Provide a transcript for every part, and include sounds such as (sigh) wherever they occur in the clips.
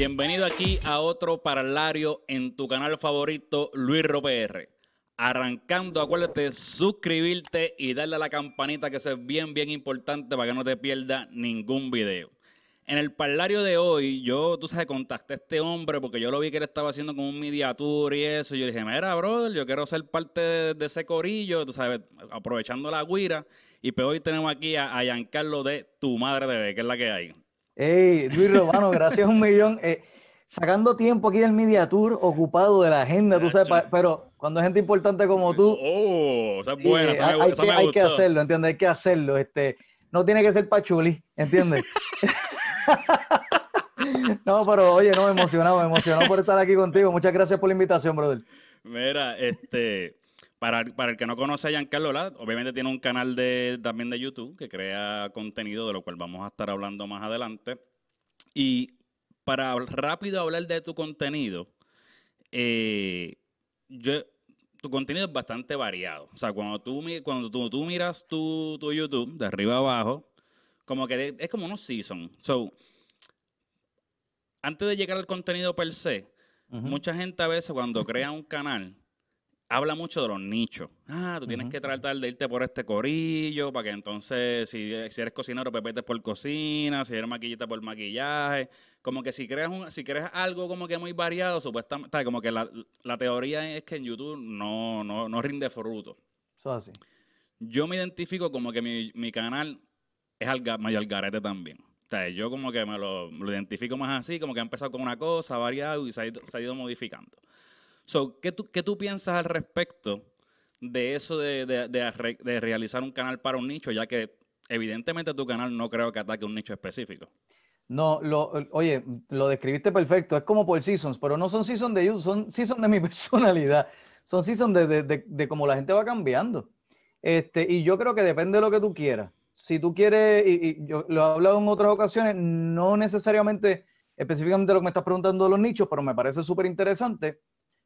Bienvenido aquí a otro paralario en tu canal favorito, Luis PR. Arrancando, acuérdate de suscribirte y darle a la campanita que es bien, bien importante para que no te pierdas ningún video. En el parlario de hoy, yo, tú sabes, contacté a este hombre porque yo lo vi que él estaba haciendo como un media tour y eso. Y yo dije, mira, brother, yo quiero ser parte de, ese corillo, tú sabes, aprovechando la guira. Y pues hoy tenemos aquí a, a Giancarlo de Tu Madre Bebé, que es la que hay. Hey, Luis Romano, gracias un millón. Eh, sacando tiempo aquí del Media Tour, ocupado de la agenda, tú sabes, pero cuando es gente importante como tú. Oh, esa es buena, esa hay, que, hay que hacerlo, ¿entiendes? Hay que hacerlo. Este, no tiene que ser pachuli, ¿entiendes? (laughs) no, pero oye, no, me emocionado, me emocionado por estar aquí contigo. Muchas gracias por la invitación, brother. Mira, este, para, para el que no conoce a Giancarlo, obviamente tiene un canal de, también de YouTube que crea contenido, de lo cual vamos a estar hablando más adelante. Y para rápido hablar de tu contenido, eh, tu contenido es bastante variado. O sea, cuando tú, cuando tú, miras tu, YouTube de arriba a abajo, como que es como unos seasons. So, antes de llegar al contenido per se, mucha gente a veces cuando crea un canal, habla mucho de los nichos. Ah, tú tienes que tratar de irte por este corillo para que entonces, si, eres cocinero, pues vete por cocina, si eres maquillista, por maquillaje. Como que si creas, un, si creas algo como que muy variado, supuestamente, como que la, teoría es que en YouTube no, no, rinde fruto. Eso así. Yo me identifico como que mi, canal es al, medio algarete también. O sea, yo como que me lo, identifico más así, como que ha empezado con una cosa, variado y se ha ido modificando. So, ¿qué, tú, ¿Qué tú piensas al respecto de eso de, de, realizar un canal para un nicho, ya que evidentemente tu canal no creo que ataque un nicho específico? No, lo, oye, lo describiste perfecto. Es como por seasons, pero no son seasons de you, son seasons de mi (laughs) personalidad. Son seasons de, de, de, cómo la gente va cambiando. Este, y yo creo que depende de lo que tú quieras. Si tú quieres, y, yo lo he hablado en otras ocasiones, no necesariamente específicamente lo que me estás preguntando de los nichos, pero me parece súper interesante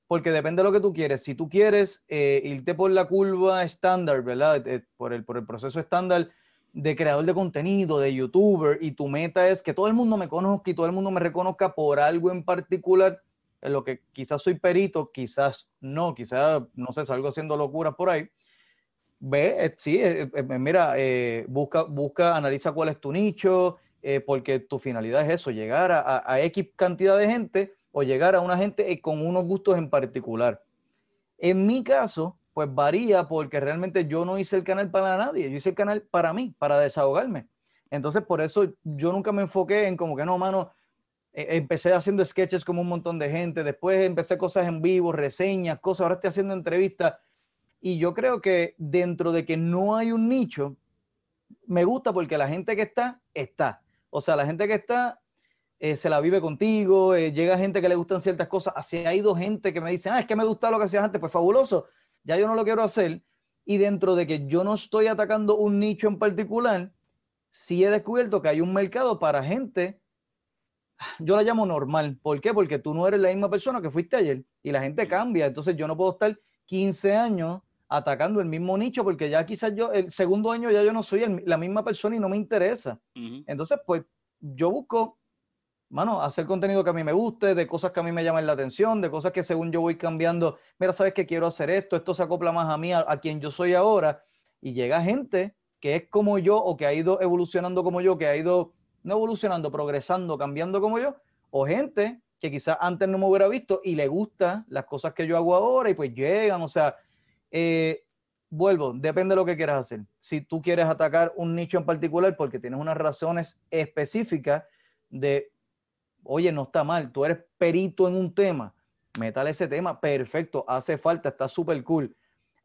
porque depende de lo que tú quieres. Si tú quieres eh, irte por la curva estándar, ¿verdad? Eh, por, el, por el proceso estándar de creador de contenido, de youtuber, y tu meta es que todo el mundo me conozca y todo el mundo me reconozca por algo en particular, en lo que quizás soy perito, quizás no, quizás, no sé, salgo haciendo locuras por ahí. Ve, eh, sí, mira, busca, busca, analiza cuál es tu nicho, porque tu finalidad es eso, llegar a, a X cantidad de gente o llegar a una gente eh, con unos gustos en particular. En mi caso, pues varía porque realmente yo no hice el canal para nadie, yo hice el canal para mí, para desahogarme. Entonces, por eso yo nunca me enfoqué en como que no, mano, e, empecé haciendo sketches como un montón de gente, después empecé cosas en vivo, reseñas, cosas, ahora estoy haciendo entrevistas. Y yo creo que dentro de que no hay un nicho, me gusta porque la gente que está, está. O sea, la gente que está eh, se la vive contigo, eh, llega gente que le gustan ciertas cosas, así ha ido gente que me dice, ah, es que me gusta lo que hacías antes, pues fabuloso, ya yo no lo quiero hacer. Y dentro de que yo no estoy atacando un nicho en particular, sí he descubierto que hay un mercado para gente, yo la llamo normal. ¿Por qué? Porque tú no eres la misma persona que fuiste ayer y la gente cambia. Entonces yo no puedo estar 15 años atacando el mismo nicho porque ya quizás yo, el segundo año ya yo no soy la misma persona y no me interesa. Entonces, pues yo busco mano, hacer contenido que a mí me guste, de cosas que a mí me llaman la atención, de cosas que según yo voy cambiando, mira, sabes que quiero hacer esto, esto se acopla más a mí, a, quien yo soy ahora, y llega gente que es como yo o que ha ido evolucionando como yo, que ha ido, no evolucionando, progresando, cambiando como yo, o gente que quizás antes no me hubiera visto y le gusta las cosas que yo hago ahora y pues llegan, o sea, eh, vuelvo, depende de lo que quieras hacer. Si tú quieres atacar un nicho en particular porque tienes unas razones específicas de oye, no está mal, tú eres perito en un tema, métale ese tema, perfecto, hace falta, está súper cool.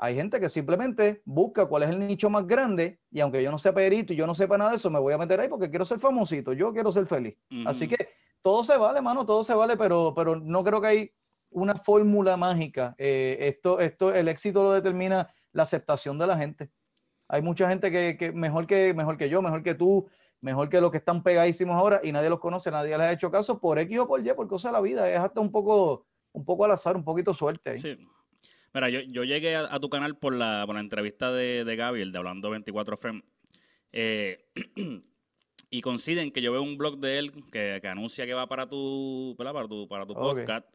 Hay gente que simplemente busca cuál es el nicho más grande y aunque yo no sea perito y yo no sepa nada de eso, me voy a meter ahí porque quiero ser famosito, yo quiero ser feliz. Así que todo se vale, mano, todo se vale, pero, pero no creo que hay una fórmula mágica. Eh, esto, esto, el éxito lo determina la aceptación de la gente. Hay mucha gente que, que, mejor que mejor que yo, mejor que tú, mejor que los que están pegadísimos ahora y nadie los conoce, nadie les ha hecho caso por X o por Y, por cosa de la vida. Es hasta un poco, un poco al azar, un poquito suerte. Sí. Mira, yo, yo llegué a, tu canal por la, por la entrevista de, de Gaby, el de Hablando 24 Frame. Eh, (clears throat) y coinciden que yo veo un blog de él que, que anuncia que va para tu. Para tu, para tu podcast.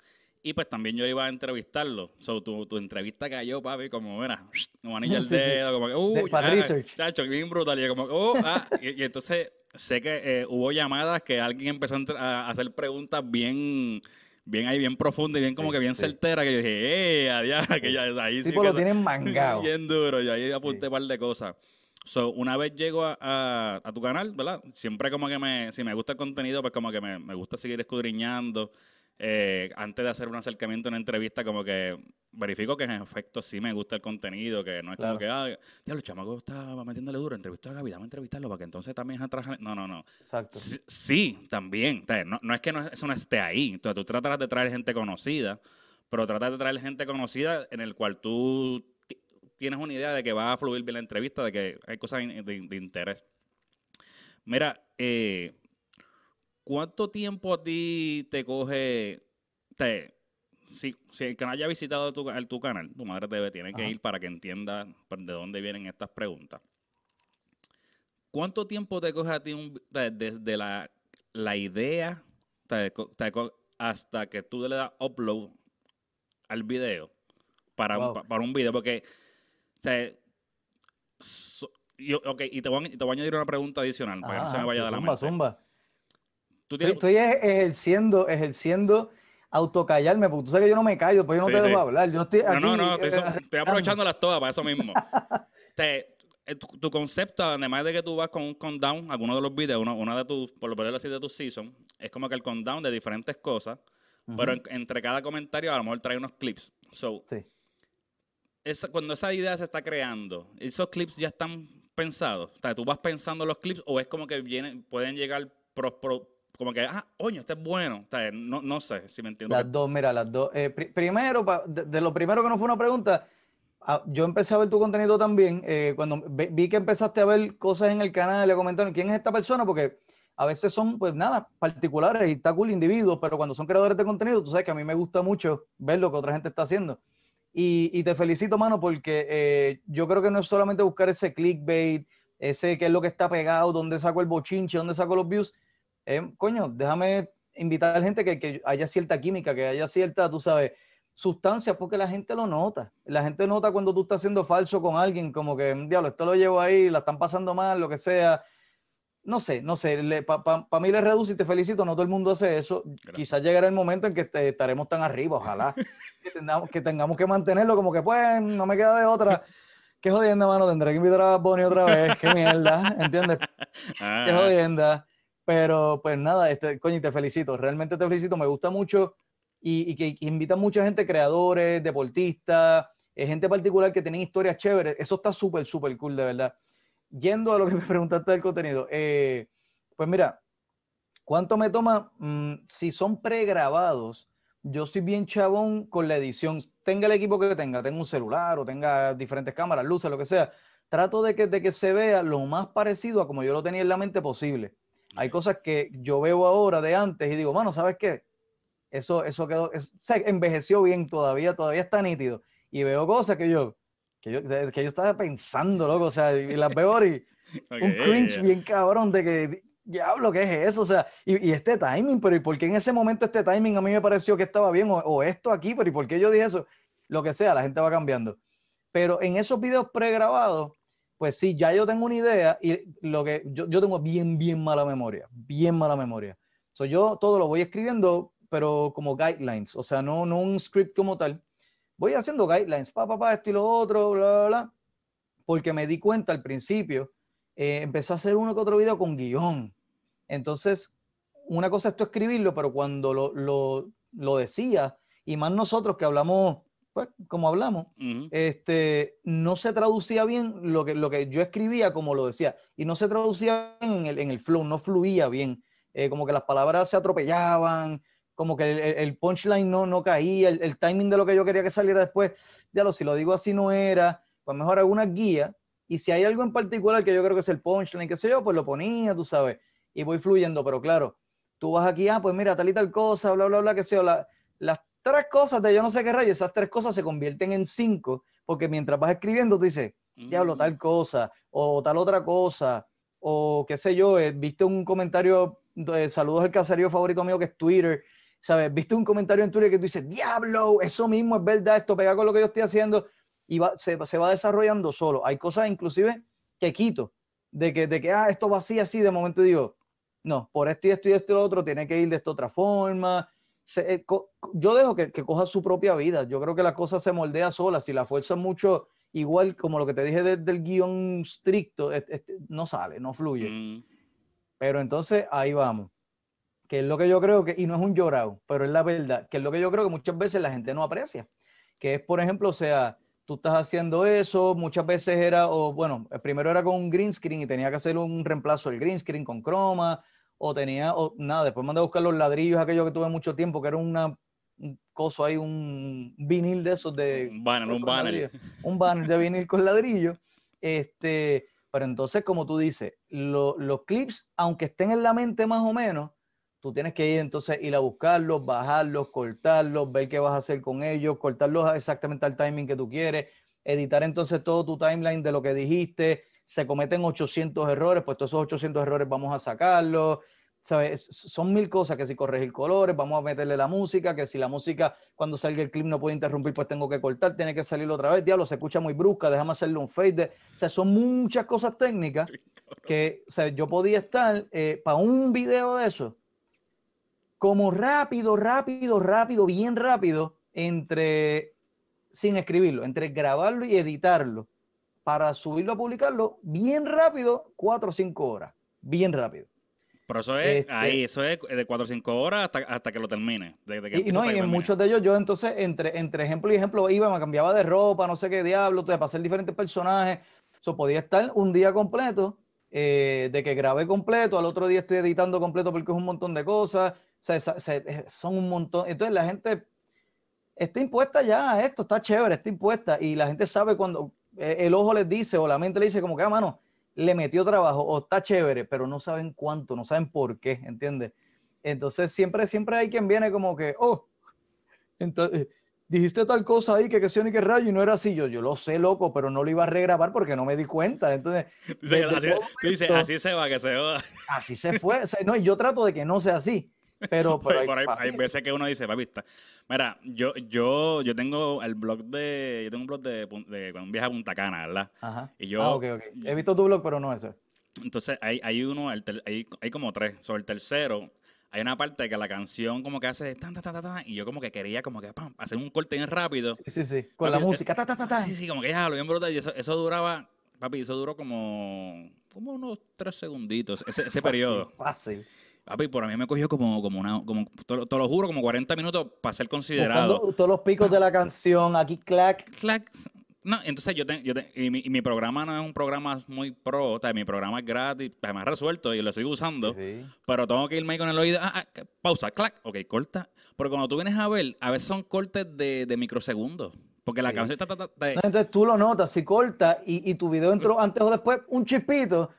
Y pues también yo iba a entrevistarlo. So, tu, tu entrevista cayó, papi, como, mira, como (laughs) anillo el dedo, como que, uh. Chacho, bien brutal. Y como, oh, ah. y, entonces sé que eh, hubo llamadas que alguien empezó a hacer preguntas bien bien ahí, bien profundas y bien como que bien certera, que yo dije, ¡eh! Adiós, (laughs) que ya ahí sí. Tipo lo tienen mangado. (laughs) Bien duro, y ahí apunté un par de cosas. So, una vez llego a, a, tu canal, ¿verdad? Siempre como que me, si me gusta el contenido, pues como que me, me gusta seguir escudriñando. Eh, antes de hacer un acercamiento, una entrevista, como que verifico que en efecto sí me gusta el contenido, que no es como que, ah, ya los chamacos está metiéndole duro, entrevistó a Gaby, dame a entrevistarlo para que entonces también a trabajar. No, no, no. Exacto. Sí, también. No, no, es que no, eso no esté ahí. Entonces tú tratas de traer gente conocida, pero tratas de traer gente conocida en el cual tú tienes una idea de que va a fluir bien la entrevista, de que hay cosas de, interés. Mira, eh, ¿cuánto tiempo a ti te coge? Te, si, si el canal ya ha visitado tu, tu canal, tu madre debe, tiene que ir para que entienda de dónde vienen estas preguntas. ¿Cuánto tiempo te coge a ti desde la, la idea hasta que tú le das upload al video para, para un video? Porque, yo, ok, y te voy, a, te voy, a, añadir una pregunta adicional para que no se me vaya de la mente. Zumba. Estoy ejerciendo, ejerciendo autocallarme, porque tú sabes que yo no me callo, pues yo no te dejo hablar. Yo estoy aquí, no, no, no, estoy, estoy aprovechándolas todas para eso mismo. (laughs) te, eh, tu, concepto, además de que tú vas con un countdown, alguno de los videos, una, de tus, por lo menos así de tus seasons, es como que el countdown de diferentes cosas, pero entre cada comentario a lo mejor trae unos clips. So, sí. Esa, cuando esa idea se está creando, esos clips ya están pensados. O sea, tú vas pensando los clips o es como que vienen, pueden llegar pro, como que, ah, oye, este es bueno. no, no sé si me entiendo. Las dos, mira, las dos. Eh, primero, de, lo primero que no fue una pregunta, ah, yo empecé a ver tu contenido también. Eh, cuando vi que empezaste a ver cosas en el canal, le comentaron quién es esta persona, porque a veces son, pues nada, particulares y está cool individuos, pero cuando son creadores de contenido, tú sabes que a mí me gusta mucho ver lo que otra gente está haciendo. Y, y te felicito, mano, porque eh, yo creo que no es solamente buscar ese clickbait, ese qué es lo que está pegado, dónde saco el bochinche, dónde saco los views, eh, coño, déjame invitar a la gente que, que, haya cierta química, que haya cierta, tú sabes, sustancia, porque la gente lo nota. La gente nota cuando tú estás siendo falso con alguien, como que, diablo, esto lo llevo ahí, la están pasando mal, lo que sea. No sé, no sé, para mí le reduce y te felicito, no todo el mundo hace eso. Quizás llegará el momento en que estaremos tan arriba, ojalá. (laughs) que, tengamos, que tengamos que mantenerlo como que, pues, no me queda de otra. Qué jodienda, mano, tendré que invitar a Bonnie otra vez, qué mierda, ¿entiendes? (laughs) Qué ah. jodienda. Pero pues nada, este, coño, te felicito, realmente te felicito, me gusta mucho y, que, invita mucha gente, creadores, deportistas, eh, gente particular que tienen historias chéveres. Eso está súper, súper cool, de verdad. Yendo a lo que me (laughs) preguntaste del contenido, eh, pues mira, ¿cuánto me toma? Mm, si son pregrabados, yo soy bien chabón con la edición. Tenga el equipo que tenga, tenga un celular o tenga diferentes cámaras, luces, lo que sea. Trato de que, de que se vea lo más parecido a como yo lo tenía en la mente posible. Hay cosas que yo veo ahora de antes y digo, mano, ¿sabes qué? Eso, eso quedó, envejeció bien todavía, todavía está nítido. Y veo cosas que yo, que yo, que yo estaba pensando, loco, o sea, y las veo y (laughs) un cringe bien cabrón de que, diablo, ¿qué es eso? O sea, y, este timing, pero ¿y por qué en ese momento este timing a mí me pareció que estaba bien? O, o esto aquí, pero ¿y por qué yo dije eso? Lo que sea, la gente va cambiando. Pero en esos videos pregrabados, pues sí, ya yo tengo una idea y lo que yo, yo tengo bien, bien mala memoria, bien mala memoria. So, yo todo lo voy escribiendo, pero como guidelines, o sea, no, no un script como tal. Voy haciendo guidelines, pa, pa, pa, esto y lo otro, bla, bla, bla, porque me di cuenta al principio, eh, empecé a hacer uno que otro video con guion. Entonces, una cosa es tú escribirlo, pero cuando lo, lo, lo decía, y más nosotros que hablamos pues, como hablamos, este, no se traducía bien lo que, lo que yo escribía como lo decía, y no se traducía en el, en el flow, no fluía bien, eh, como que las palabras se atropellaban, como que el, el punchline no, no caía, el, el, timing de lo que yo quería que saliera después, ya lo, si lo digo así no era, pues mejor alguna guía, y si hay algo en particular que yo creo que es el punchline, qué sé yo, pues lo ponía, tú sabes, y voy fluyendo, pero claro, tú vas aquí, ah, pues mira, tal y tal cosa, bla, bla, bla, qué sé yo, la, las tres cosas de yo no sé qué rayo, esas tres cosas se convierten en cinco, porque mientras vas escribiendo, tú dices, diablo, tal mm. cosa, o tal otra cosa, o qué sé yo, eh, viste un comentario de saludos al caserío favorito mío que es Twitter, ¿sabes? Viste un comentario en Twitter que tú dices, diablo, eso mismo es verdad, esto pega con lo que yo estoy haciendo y va, se, se, va desarrollando solo. Hay cosas inclusive que quito, de que, de que, ah, esto va así, así, de momento digo, no, por esto y esto y esto y lo otro, tiene que ir de esta otra forma. Se, eh, yo dejo que, que, coja su propia vida. Yo creo que la cosa se moldea sola. Si la fuerza mucho, igual como lo que te dije desde el guion estricto, no sale, no fluye. Mm. Pero entonces ahí vamos. Que es lo que yo creo que, y no es un llorado, pero es la verdad, que es lo que yo creo que muchas veces la gente no aprecia. Que es, por ejemplo, o sea, tú estás haciendo eso, muchas veces era, o bueno, primero era con un green screen y tenía que hacer un reemplazo del green screen con croma, o tenía, o nada, después mandé a buscar los ladrillos, aquello que tuve mucho tiempo, que era una, un coso ahí, un vinil de esos de... Un banner, un banner. Un banner de vinil con ladrillo. Este, pero entonces, como tú dices, los clips, aunque estén en la mente más o menos, tú tienes que ir entonces ir a buscarlos, bajarlos, cortarlos, ver qué vas a hacer con ellos, cortarlos exactamente al timing que tú quieres, editar entonces todo tu timeline de lo que dijiste, se cometen 800 errores, pues todos esos 800 errores vamos a sacarlos, ¿sabes? Son mil cosas, que si corregir colores, vamos a meterle la música, que si la música cuando salga el clip no puede interrumpir, pues tengo que cortar, tiene que salir otra vez, diablo, se escucha muy brusca, déjame hacerle un fade, o sea, son muchas cosas técnicas que, o sea, yo podía estar eh, para un video de eso, como rápido, rápido, rápido, bien rápido, entre, sin escribirlo, entre grabarlo y editarlo, para subirlo a publicarlo, bien rápido, cuatro o cinco horas, bien rápido. Pero eso es, este ahí, eso es de cuatro o cinco horas hasta, hasta que lo termine. y, no, y en muchos de ellos yo entonces, entre, entre ejemplo y ejemplo, iba, me cambiaba de ropa, no sé qué diablo, para hacer diferentes personajes. Eso podía estar un día completo, eh, de que grabé completo, al otro día estoy editando completo porque es un montón de cosas. O sea, eh, son un montón. Entonces la gente está impuesta ya a esto, está chévere, está impuesta. Y la gente sabe cuando el ojo les dice o la mente le dice como que, ah, mano, le metió trabajo o está chévere, pero no saben cuánto, no saben por qué, ¿entiendes? Entonces siempre, siempre hay quien viene como que, oh, entonces, dijiste tal cosa ahí que que y que rayo y no era así. Yo, yo lo sé, loco, pero no lo iba a regrabar porque no me di cuenta. Entonces, así, así se va, que se va. Así se fue. no, y yo trato de que no sea así. Pero, (laughs) hay, veces que uno dice, papi, Mira, yo, yo, yo tengo el blog de. Yo tengo un blog de, de cuando viaja a Punta Cana, ¿verdad? Ajá. Y yo. Ah, ok, ok. He visto tu blog, pero no ese. Entonces, hay, hay uno, hay, hay como tres. Sobre el tercero, hay una parte que la canción como que hace tan, tan, tan, tan, y yo como que quería como que pam, hacer un corte bien rápido. Sí, sí, con la música, ta, ta, ta, Sí, sí, como que ya lo bien brutal. Y eso, eso duraba, papi, eso duró como, como unos tres segunditos, ese, ese periodo. Fácil. Papi, por a mí me cogió como, como una, como, te, lo juro, como 40 minutos para ser considerado. todos los picos de la canción, aquí clac. Clac. No, entonces yo, yo y, mi, y, mi, programa no es un programa muy pro, o sea, mi programa es gratis, ha resuelto y lo sigo usando, pero tengo que irme ahí con el oído, ah, ah, pausa, clac, ok, corta. Porque cuando tú vienes a ver, a veces son cortes de, de microsegundos. Porque la canción está... entonces tú lo notas, si corta y, y tu video entró antes o después, un chispito,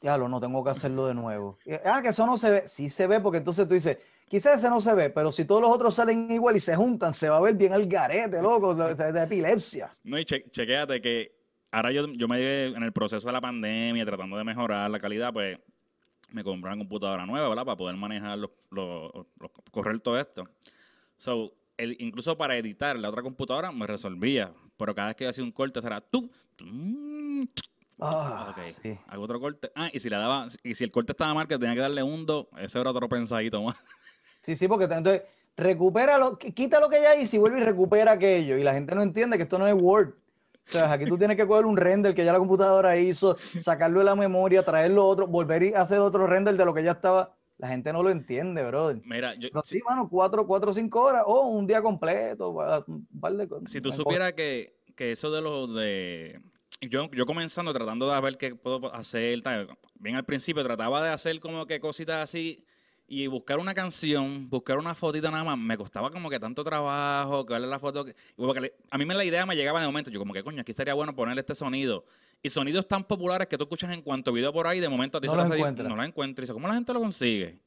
ya lo no tengo que hacerlo de nuevo. Ah, que eso no se ve. Sí se ve, porque entonces tú dices, quizás ese no se ve, pero si todos los otros salen igual y se juntan, se va a ver bien el garete, loco, de, epilepsia. No, y chequéate que ahora yo, yo me en el proceso de la pandemia, tratando de mejorar la calidad, pues me compré una computadora nueva, ¿verdad? Para poder manejar, los, correr todo esto. So, el, incluso para editar la otra computadora me resolvía, pero cada vez que yo hacía un corte tú, tú Ah, ok. Sí. Hago otro corte. Ah, y si le daba, y si el corte estaba mal, que tenía que darle un do, ese era otro pensadito más. (laughs) Sí, sí, porque entonces recupera lo, quita lo que ya hizo y vuelve y recupera aquello. Y la gente no entiende que esto no es Word. O sea, aquí tú tienes que coger un render que ya la computadora hizo, sacarlo de la memoria, traerlo otro, volver a hacer otro render de lo que ya estaba. La gente no lo entiende, brother. Mira, yo. Pero sí, mano, cuatro, cuatro, cinco horas o un día completo. Un par de, si tú supieras que, que eso de los de yo, yo comenzando tratando de ver qué puedo hacer, bien al principio trataba de hacer como que cositas así y buscar una canción, buscar una fotita nada más, me costaba como que tanto trabajo, que darle la foto. porque a mí me la idea me llegaba de momento, yo como que coño, aquí estaría bueno ponerle este sonido. Y sonidos tan populares que tú escuchas en cuanto video por ahí, de momento a ti no, lo no lo encuentras. Y dice, ¿cómo la gente lo consigue?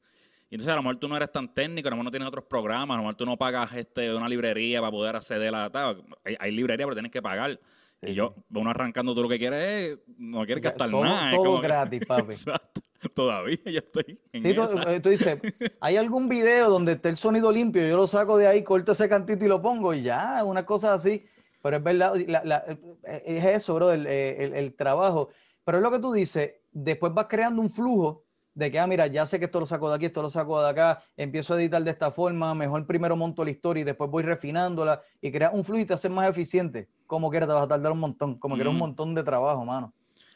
Y entonces a lo mejor tú no eres tan técnico, a lo mejor no tienes otros programas, a lo mejor tú no pagas este, una librería para poder acceder a la... Hay, hay librería, pero tienes que pagar. Y yo, uno arrancando todo lo que quiere es, no quiere gastar todo, nada. Todo gratis, (laughs) papi. Exacto. Todavía yo estoy en sí, tú, esa. eh, tú, dices, hay algún video donde esté el sonido limpio, yo lo saco de ahí, corto ese cantito y lo pongo y ya, una cosa así. Pero es verdad, la, la, eh, es eso, bro, el, el, el, trabajo. Pero es lo que tú dices, después vas creando un flujo de que, ah, mira, ya sé que esto lo saco de aquí, esto lo saco de acá, empiezo a editar de esta forma, mejor primero monto la historia y después voy refinándola y creas un flujo y te haces más eficiente. Como quieras, te vas a tardar un montón, como que era un montón de trabajo, mano.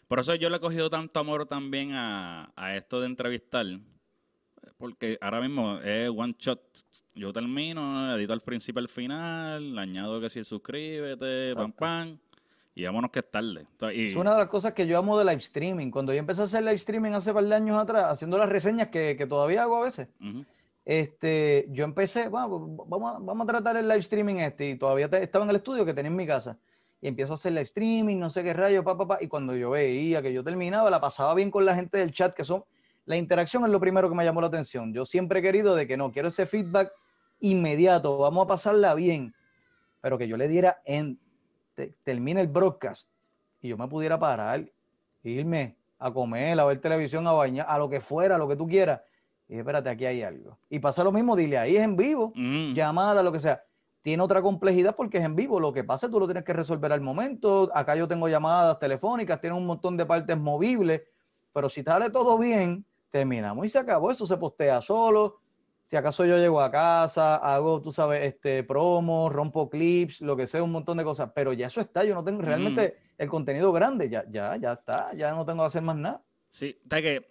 Por eso yo le he cogido tanto amor también a, a esto de entrevistar, porque ahora mismo es one shot. Yo termino, edito al principio al final, añado que si suscríbete, pam, pam. Y vámonos que es tarde. Y... Es una de las cosas que yo amo de live streaming. Cuando yo empecé a hacer live streaming hace par de años atrás, haciendo las reseñas que, que todavía hago a veces, uh -huh. este, yo empecé, bueno, vamos, a, vamos a tratar el live streaming este, y todavía te, estaba en el estudio que tenía en mi casa. Y empiezo a hacer live streaming, no sé qué rayo, pa, pa, pa, y cuando yo veía que yo terminaba, la pasaba bien con la gente del chat, que son, la interacción es lo primero que me llamó la atención. Yo siempre he querido de que no, quiero ese feedback inmediato, vamos a pasarla bien, pero que yo le diera en te, termine el broadcast y yo me pudiera parar, irme a comer, a ver televisión, a bañar, a lo que fuera, a lo que tú quieras. Y dije, espérate, aquí hay algo. Y pasa lo mismo, dile, ahí es en vivo, mm. llamada, lo que sea. Tiene otra complejidad porque es en vivo. Lo que pasa tú lo tienes que resolver al momento. Acá yo tengo llamadas telefónicas, tiene un montón de partes movibles, pero si sale todo bien, terminamos y se acabó. Eso se postea solo. Si acaso yo llego a casa, hago, tú sabes, este, promos, rompo clips, lo que sea, un montón de cosas, pero ya eso está, yo no tengo realmente mm. el contenido grande, ya, ya, ya está, ya no tengo que hacer más nada. Sí, está que,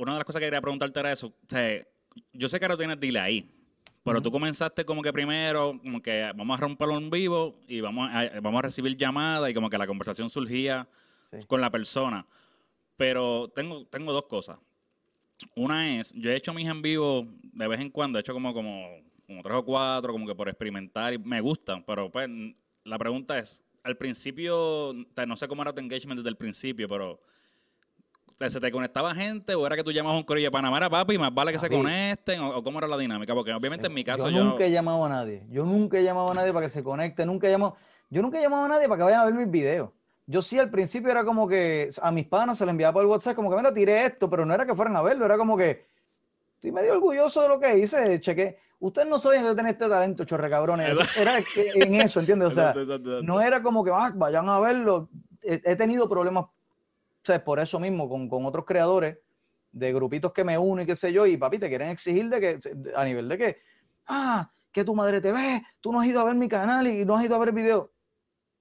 una de las cosas que quería preguntarte era eso, o sea, yo sé que ahora tienes delay, pero uh -huh. tú comenzaste como que primero, como que vamos a romperlo en vivo y vamos a, vamos a recibir llamadas y como que la conversación surgía sí. con la persona. Pero tengo, tengo dos cosas. Una es, yo he hecho mis en vivo de vez en cuando, he hecho como, como, como tres o cuatro, como que por experimentar y me gustan, pero pues la pregunta es, al principio, no sé cómo era tu engagement desde el principio, pero ¿se te conectaba gente o era que tú llamabas a un corillo de Panamá, era papi, más vale que papi. se conecten o, o, cómo era la dinámica? Porque obviamente en mi caso yo... yo... nunca he llamado a nadie, yo nunca he llamado a nadie para que se conecte, nunca he llamado, yo nunca he llamado a nadie para que vayan a ver mis videos. Yo sí al principio era como que a mis panas se le enviaba por el WhatsApp como que, mira, tiré esto, pero no era que fueran a verlo, era como que estoy medio orgulloso de lo que hice, cheque. Ustedes no sabían que yo tenía este talento, chorre cabrones. Era en eso, ¿entiendes? O sea, no era como que ah, vayan a verlo. He, he tenido problemas, o sea, por eso mismo, con, con, otros creadores de grupitos que me uno y qué sé yo, y papi, te quieren exigir de que, a nivel de que, ah, que tu madre te ve, tú no has ido a ver mi canal y no has ido a ver el video.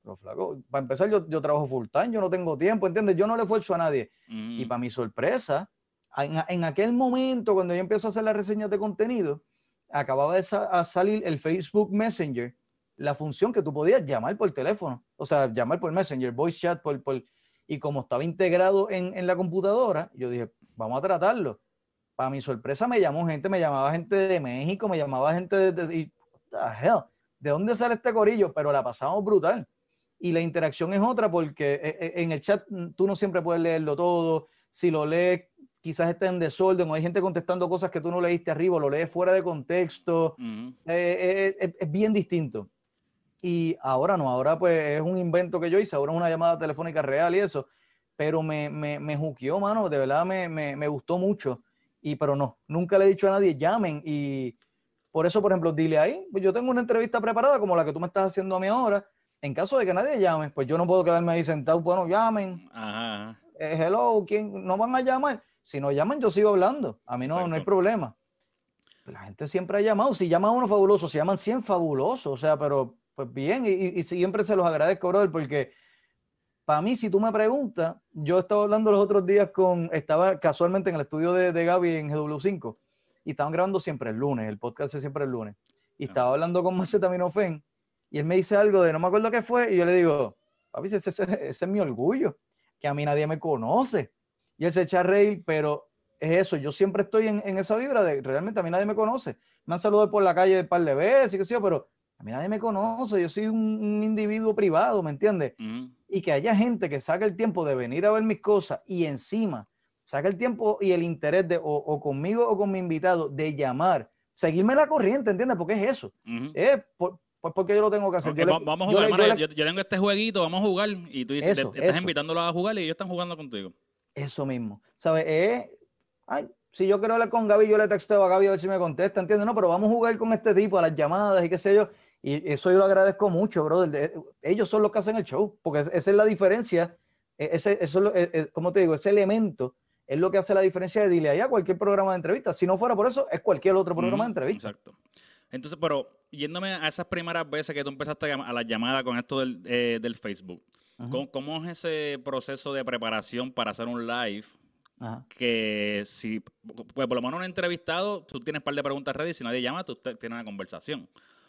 Pero flaco, para empezar, yo, yo trabajo full time, yo no tengo tiempo, ¿entiendes? Yo no le esfuerzo a nadie. Mm. Y para mi sorpresa, en, en, aquel momento, cuando yo empiezo a hacer las reseñas de contenido, acababa de sa salir el Facebook Messenger, la función que tú podías llamar por teléfono, o sea, llamar por Messenger, voice chat, por, por y como estaba integrado en, en la computadora, yo dije, vamos a tratarlo. Para mi sorpresa me llamó gente, me llamaba gente de México, me llamaba gente de, de y, what the hell, ¿de dónde sale este corillo? Pero la pasamos brutal. Y la interacción es otra porque eh, en el chat tú no siempre puedes leerlo todo. Si lo lees, quizás está en desorden o hay gente contestando cosas que tú no leíste arriba, lo lees fuera de contexto. Uh -huh. eh, eh, es bien distinto. Y ahora no, ahora pues es un invento que yo hice, ahora es una llamada telefónica real y eso, pero me, me, me juqueó, mano, de verdad me, me, me gustó mucho. Y pero no, nunca le he dicho a nadie, llamen. Y por eso, por ejemplo, dile ahí, pues yo tengo una entrevista preparada como la que tú me estás haciendo a mí ahora. En caso de que nadie llame, pues yo no puedo quedarme ahí sentado, bueno, llamen. Ajá. Eh, hello, ¿quién? ¿No van a llamar? Si no llaman, yo sigo hablando. A mí no, no hay problema. La gente siempre ha llamado. Si llama a uno fabuloso, si llaman 100 fabulosos. O sea, pero pues bien, y, y siempre se los agradezco, brother, porque para mí, si tú me preguntas, yo estaba hablando los otros días con, estaba casualmente en el estudio de, de Gaby en GW5 y estaban grabando siempre el lunes, el podcast es siempre el lunes. Y estaba hablando con Macetaminofen y él me dice algo de no me acuerdo qué fue y yo le digo, papi, ese, ese, ese es mi orgullo, que a mí nadie me conoce. Y él se echa a reír, pero es eso, yo siempre estoy en, en, esa vibra de realmente a mí nadie me conoce. Me han saludado por la calle un par de veces y qué sé yo, pero a mí nadie me conoce, yo soy un, un individuo privado, ¿me entiendes? Uh -huh. Y que haya gente que saque el tiempo de venir a ver mis cosas y encima saca el tiempo y el interés de, o, o, conmigo o con mi invitado, de llamar, seguirme la corriente, ¿entiendes? Porque es eso. Uh -huh. Es por, pues porque yo lo tengo que hacer. vamos a jugar, yo, tengo este jueguito, vamos a jugar. Y tú dices, estás invitándolo a jugar y ellos están jugando contigo. Eso mismo. ¿Sabes? ay, si yo quiero hablar con Gaby, yo le texteo a Gaby a ver si me contesta, ¿entiendes? No, pero vamos a jugar con este tipo, a las llamadas y qué sé yo. Y eso yo lo agradezco mucho, brother. Ellos son los que hacen el show, porque esa es la diferencia. E, ese, eso, e, e, como te digo, ese elemento es lo que hace la diferencia de dile a cualquier programa de entrevista. Si no fuera por eso, es cualquier otro programa de entrevista. Exacto. Entonces, pero yéndome a esas primeras veces que tú empezaste a la llamada con esto del, eh, Facebook, ¿cómo, es ese proceso de preparación para hacer un live? Que si, pues por lo menos un entrevistado, tú tienes un par de preguntas ready, si nadie llama, tú tienes una conversación.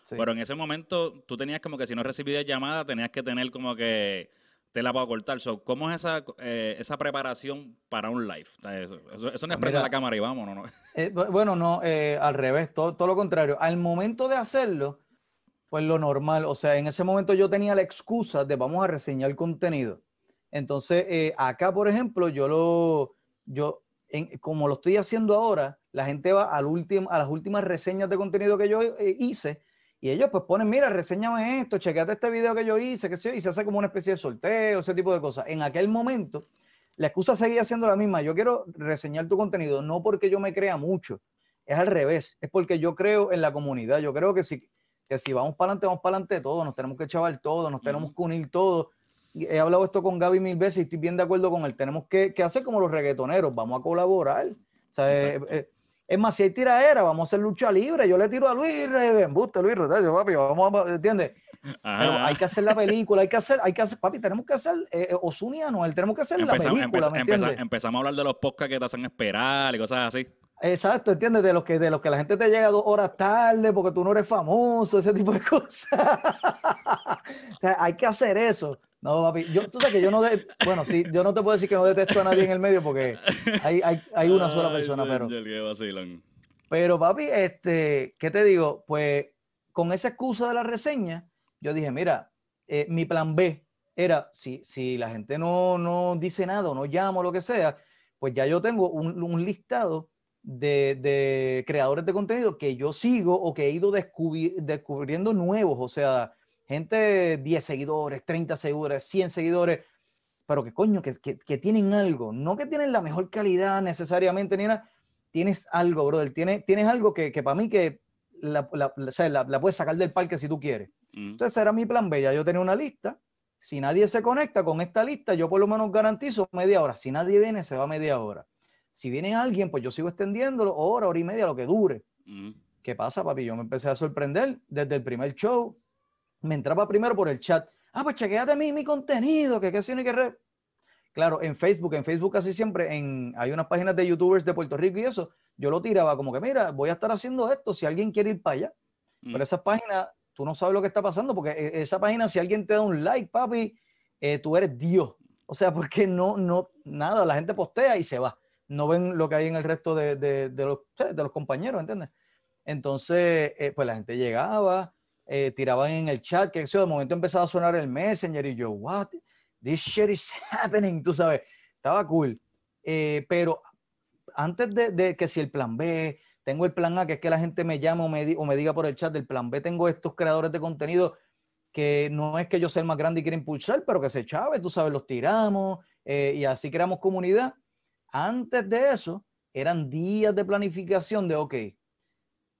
Pero en ese momento tú tenías como que si no recibías llamada, tenías que tener como que te la puedo cortar. ¿Cómo es esa, eh, esa preparación para un live? Eso, no es pues prender la cámara y vámonos, ¿no? Eh, bueno, no, eh, al revés, todo, todo lo contrario. Al momento de hacerlo, pues lo normal, o sea, en ese momento yo tenía la excusa de vamos a reseñar el contenido. Entonces, acá, por ejemplo, yo lo, yo, como lo estoy haciendo ahora, la gente va al último, a las últimas reseñas de contenido que yo hice y ellos pues ponen, mira, reseñame esto, chequeate este video que yo hice, que y se hace como una especie de sorteo, ese tipo de cosas. En aquel momento, la excusa seguía siendo la misma. Yo quiero reseñar tu contenido, no porque yo me crea mucho, es al revés, es porque yo creo en la comunidad. Yo creo que si, que si vamos para adelante, vamos para adelante todos, nos tenemos que chaval todos, nos tenemos que unir todos. He hablado esto con Gaby mil veces y estoy bien de acuerdo con él. Tenemos que, hacer como los reggaetoneros, vamos a colaborar. O sea, es más, si hay tiraera, vamos a hacer lucha libre. Yo le tiro a Luis buste Luis Reben, papi, vamos a, ¿entiendes? Pero hay que hacer la película, hay que hacer, hay que hacer, papi, tenemos que hacer eh, eh Osuni Anuel, tenemos que hacer la película, empezamos a hablar de los podcasts que te hacen esperar y cosas así. Exacto, ¿entiendes? De los que, de los que la gente te llega dos horas tarde porque tú no eres famoso, ese tipo de cosas. (laughs) o sea, hay que hacer eso. No, papi, yo, tú sabes que yo no, de, bueno, sí, yo no te puedo decir que no detesto a nadie en el medio porque hay, hay, hay una sola persona, pero... Pero, papi, este, ¿qué te digo? Pues con esa excusa de la reseña, yo dije, mira, eh, mi plan B era, si, si la gente no, no dice nada o no llama o lo que sea, pues ya yo tengo un, un listado de, de, creadores de contenido que yo sigo o que he ido descubriendo nuevos, o sea, gente 10 seguidores, 30 seguidores, 100 seguidores, pero que coño, que, que, tienen algo, no que tienen la mejor calidad necesariamente, ni nada, tienes algo, brother, tienes, tienes algo que, que para mí que la, la, la, puedes sacar del parque si tú quieres. Mm. Entonces era mi plan B, ya yo tenía una lista, si nadie se conecta con esta lista, yo por lo menos garantizo media hora, si nadie viene, se va media hora. Si viene alguien, pues yo sigo extendiéndolo, hora, hora y media, lo que dure. Mm. ¿Qué pasa, papi? Yo me empecé a sorprender desde el primer show, me entraba primero por el chat. Ah, pues chequeate mi, mi contenido, que qué si que re... Claro, en Facebook, en Facebook casi siempre en, hay unas páginas de youtubers de Puerto Rico y eso, yo lo tiraba como que, mira, voy a estar haciendo esto si alguien quiere ir para allá. Pero mm. esas páginas, tú no sabes lo que está pasando, porque e, esa página, si alguien te da un like, papi, eh, tú eres Dios. O sea, porque no, no, nada, la gente postea y se va. No ven lo que hay en el resto de, de, de los, de los compañeros, ¿entiendes? Entonces, eh, pues la gente llegaba, eh, tiraban en el chat, que eso de momento empezaba a sonar el Messenger y yo, what, this shit is (laughs) happening, tú sabes, estaba cool. Eh, pero antes de, que si el plan B, tengo el plan A, que es que la gente me llame o me, o me diga por el chat del plan B, tengo estos creadores de contenido que no es que yo sea el más grande y quiera impulsar, pero que se chave, tú sabes, los tiramos eh, y así creamos comunidad. Antes de eso, eran días de planificación de, ok,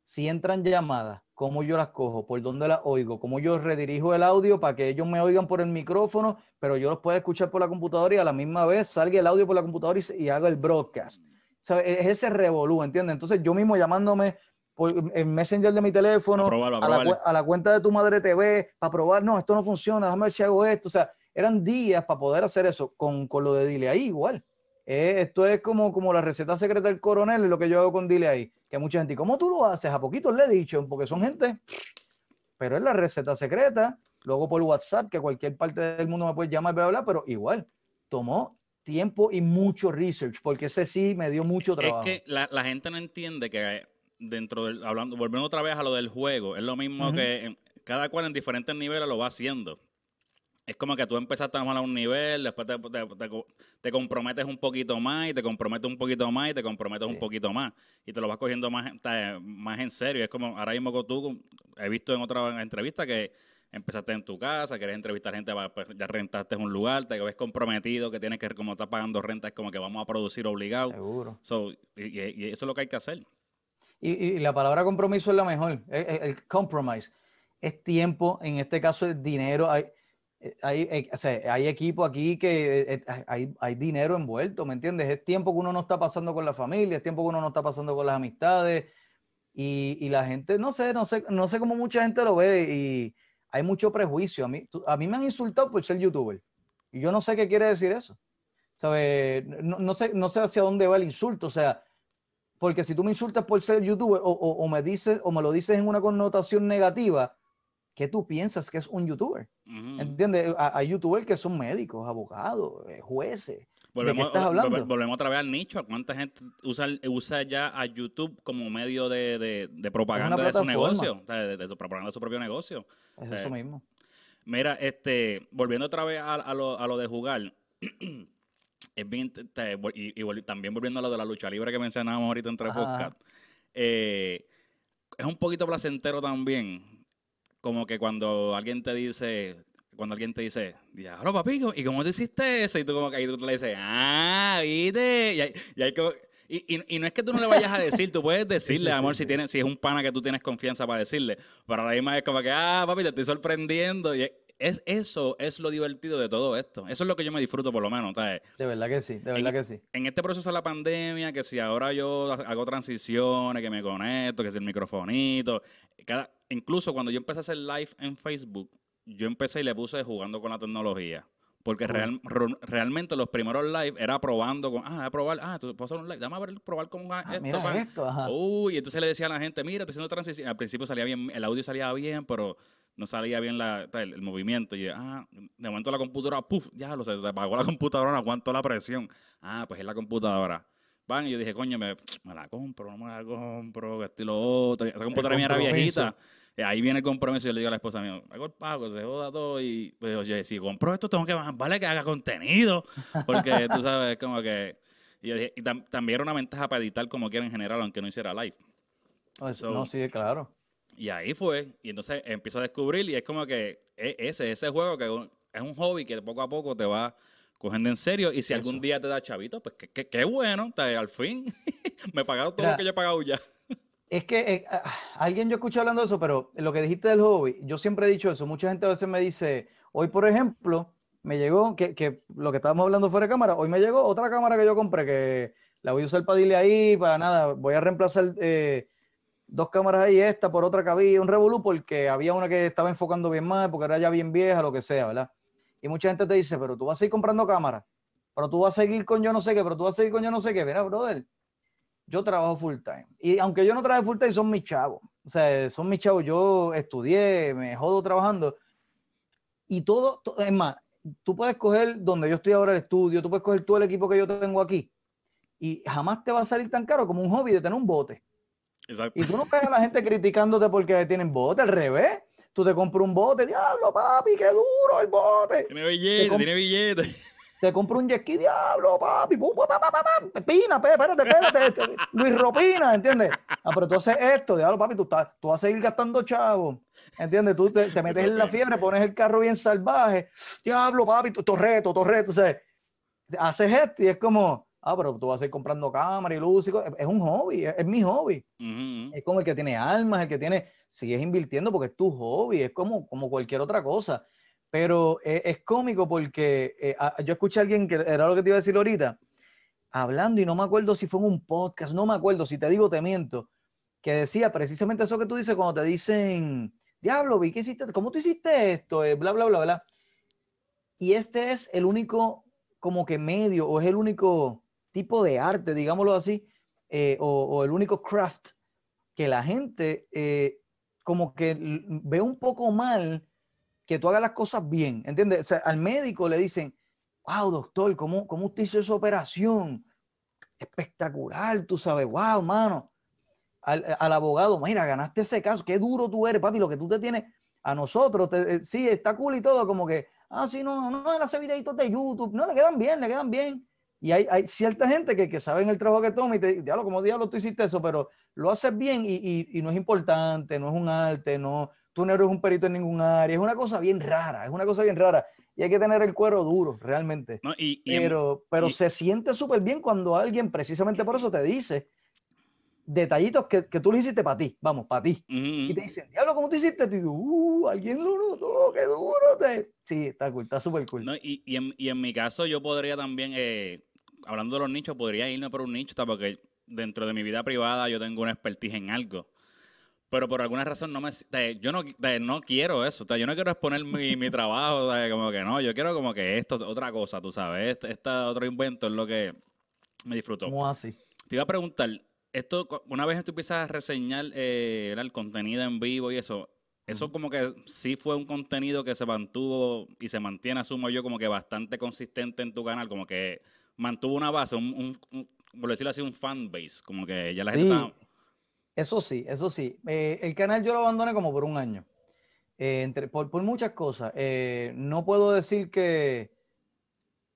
si entran llamadas, cómo yo las cojo, por dónde las oigo, cómo yo redirijo el audio para que ellos me oigan por el micrófono, pero yo los pueda escuchar por la computadora y a la misma vez salga el audio por la computadora y, haga el broadcast. Es ese revolú, ¿entiendes? Entonces yo mismo llamándome por, en Messenger de mi teléfono, a, la, cuenta de tu madre TV, para probar, no, esto no funciona, déjame ver si hago esto. O sea, eran días para poder hacer eso con, con lo de Dile ahí igual. Eh, esto es como, como la receta secreta del coronel y lo que yo hago con Dile ahí. Que mucha gente, ¿cómo tú lo haces? A poquitos le he dicho, porque son gente, pero es la receta secreta. Luego por WhatsApp, que cualquier parte del mundo me puede llamar, bla, bla, pero igual, tomó tiempo y mucho research, porque ese sí me dio mucho trabajo. Es que la, la gente no entiende que dentro del, hablando, volviendo otra vez a lo del juego, es lo mismo que cada cual en diferentes niveles lo va haciendo. Es como que tú empezaste a a un nivel, después te, te, comprometes un poquito más y te comprometes un poquito más y te comprometes un poquito más. Y te lo vas cogiendo más, más en serio. Es como ahora mismo tú, he visto en otra entrevista que empezaste en tu casa, quieres entrevistar gente, pues ya rentaste un lugar, te ves comprometido, que tienes que, como estás pagando renta, es como que vamos a producir obligado. Seguro. y, eso es lo que hay que hacer. Y, la palabra compromiso es la mejor, el, el compromise. Es tiempo, en este caso es dinero. Hay, hay, eh, o sea, hay equipo aquí que eh, hay, hay, dinero envuelto, ¿me entiendes? Es tiempo que uno no está pasando con la familia, es tiempo que uno no está pasando con las amistades y, y la gente, no sé, no sé, no sé cómo mucha gente lo ve y hay mucho prejuicio. A mí, a mí me han insultado por ser youtuber y yo no sé qué quiere decir eso. ¿Sabe? No, no, sé, no sé hacia dónde va el insulto, o sea, porque si tú me insultas por ser youtuber o, o, o me dices o me lo dices en una connotación negativa, ¿qué tú piensas que es un youtuber? ¿Entiendes? Hay youtubers que son médicos, abogados, eh, jueces. Volvemos, ¿De qué estás hablando? volvemos otra vez al nicho. ¿Cuánta gente usa, usa ya a YouTube como medio de, propaganda de su negocio? de, su propaganda de su propio negocio. Es eso mismo. Mira, este, volviendo otra vez a, lo, de jugar, (clears throat) es bien, y, también volviendo a lo de la lucha libre que mencionábamos ahorita entre podcast, eh, es un poquito placentero también como que cuando alguien te dice, cuando alguien te dice, diablo, papi, ¿y cómo te hiciste eso? Y tú como que ahí tú le dices, ah, ¿viste? Y, hay, y, y, no es que tú no le vayas a decir, tú puedes (laughs) decirle, amor, si tienes, si es un pana que tú tienes confianza para decirle. Pero a la misma es como que, ah, papi, te estoy sorprendiendo. Y es, eso es lo divertido de todo esto. Eso es lo que yo me disfruto, por lo menos. De verdad que sí, de verdad que sí. En este proceso de la pandemia, que si ahora yo hago transiciones, que me conecto, que si el microfonito, cada, incluso cuando yo empecé a hacer live en Facebook, yo empecé y le puse jugando con la tecnología. Porque realmente los primeros live era probando con, ah, a probar, ah, tú puedes hacer un live, dame a ver, probar con ah, esto. Mira esto ajá. Uy, entonces le decía a la gente, mira, te haciendo transición. Al principio salía bien, el audio salía bien, pero no salía bien la, el, movimiento. Y ah, de momento la computadora, puf, ya lo sé, se apagó la (laughs) computadora, no aguantó la presión. Ah, pues es la computadora. Van, y yo dije, coño, me, (tsk) me la compro, no me la compro, que estilo otro. Esa computadora mía era viejita. Y ahí viene el compromiso y yo le digo a la esposa mía, hago el pago, se joda todo. Y pues, oye, si compro esto, tengo que vale que haga contenido. Porque (laughs) tú sabes, como que. Y, yo dije, y también era una ventaja para editar como quiera en general, aunque no hiciera live. no, sí, claro. Y ahí fue. Y entonces empiezo a descubrir y es como que e, ese, ese juego que es un hobby que poco a poco te va cogiendo en serio. Y si algún día te da chavito, pues qué, bueno, al fin (laughs) me he pagado todo lo que yo he pagado ya. Es que eh, ah, alguien yo escuché hablando de eso, pero lo que dijiste del hobby, yo siempre he dicho eso. Mucha gente a veces me dice, hoy por ejemplo, me llegó, que, que lo que estábamos hablando fuera de cámara, hoy me llegó otra cámara que yo compré, que la voy a usar para dirle ahí, para nada, voy a reemplazar eh, dos cámaras ahí, esta por otra había, un Revolu, porque había una que estaba enfocando bien mal, porque era ya bien vieja, lo que sea, ¿verdad? Y mucha gente te dice, pero tú vas a seguir comprando cámaras, pero tú vas a seguir con yo no sé qué, pero tú vas a seguir con yo no sé qué. Mira, brother, yo trabajo full time. Y aunque yo no trabajo full time, son mis chavos. O sea, son mis chavos. Yo estudié, me jodo trabajando. Y todo, es más, tú puedes coger donde yo estoy ahora el estudio, tú puedes coger todo el equipo que yo tengo aquí. Y jamás te va a salir tan caro como un hobby de tener un bote. Exacto. Y tú no ves a la gente criticándote porque tienen bote, al revés tú te compras un bote, diablo, papi, qué duro el bote. Tiene billete, tiene billete. Te compro un jet diablo, papi. Pina, espérate, espérate. Este, Luis Ropina, ¿entiendes? Ah, pero tú haces esto, diablo, papi, tú, estás, tú vas a seguir gastando chavo. ¿Entiendes? Tú te, metes en la fiebre, pones el carro bien salvaje. Diablo, papi, torreto, torreto. O sea, haces esto y es como, ah, pero tú vas a ir comprando cámara y luz. es un hobby, es, mi hobby. Es como el que tiene almas, el que tiene sigues invirtiendo porque es tu hobby, es como, como cualquier otra cosa. Pero e, es, cómico porque eh, yo escuché a alguien que era lo que te iba a decir ahorita, hablando y no me acuerdo si fue en un podcast, no me acuerdo, si te digo te miento, que decía precisamente eso que tú dices cuando te dicen, diablo, vi que hiciste, ¿cómo tú hiciste esto? Eh, bla, bla, bla, bla. Y este es el único como que medio o es el único tipo de arte, digámoslo así, eh, o, el único craft que la gente como que ve un poco mal que tú hagas las cosas bien, ¿entiendes? Al médico le dicen, wow, doctor, ¿cómo, cómo usted hizo esa operación? Espectacular, tú sabes, wow, mano. Al, abogado, mira, ganaste ese caso, qué duro tú eres, papi, lo que tú te tienes a nosotros, eh, sí, está cool y todo, como que, ah, sí, no, no, hace videitos de YouTube, no, le quedan bien, le quedan bien. Y hay, hay cierta gente que, que saben el trabajo que toma y te diablo, como diablo tú hiciste eso, pero lo haces bien y, y, y, no es importante, no es un arte, no, tú no eres un perito en ningún área, es una cosa bien rara, es una cosa bien rara. Y hay que tener el cuero duro, realmente. No, y, pero pero se siente súper bien cuando alguien precisamente por eso te dice detallitos que, que tú le hiciste para ti, vamos, para ti. Y te dicen, diablo, ¿cómo tú hiciste? Y tú, uh, alguien lo notó, qué duro. Te... Sí, está cool, está súper cool. No, y, y, en, y, en, mi caso yo podría también, eh, hablando de los nichos, podría irme por un nicho, porque dentro de mi vida privada yo tengo una expertise en algo. Pero por alguna razón no me... Yo no, no quiero eso. Yo no quiero exponer mi, (laughs) mi trabajo. Como que no. Yo quiero como que esto, otra cosa, tú sabes. Este, este otro invento es lo que me disfrutó. ¿Cómo así? Te iba a preguntar, esto, una vez tú empiezas a reseñar eh, el contenido en vivo y eso, eso como que sí fue un contenido que se mantuvo y se mantiene, asumo yo, como que bastante consistente en tu canal, como que mantuvo una base, un, por decirlo así, un fan base, como que ya la gente estaba eso sí, eso sí. Eh, el canal yo lo abandoné como por un año. Eh, entre, por, muchas cosas. Eh, no puedo decir que,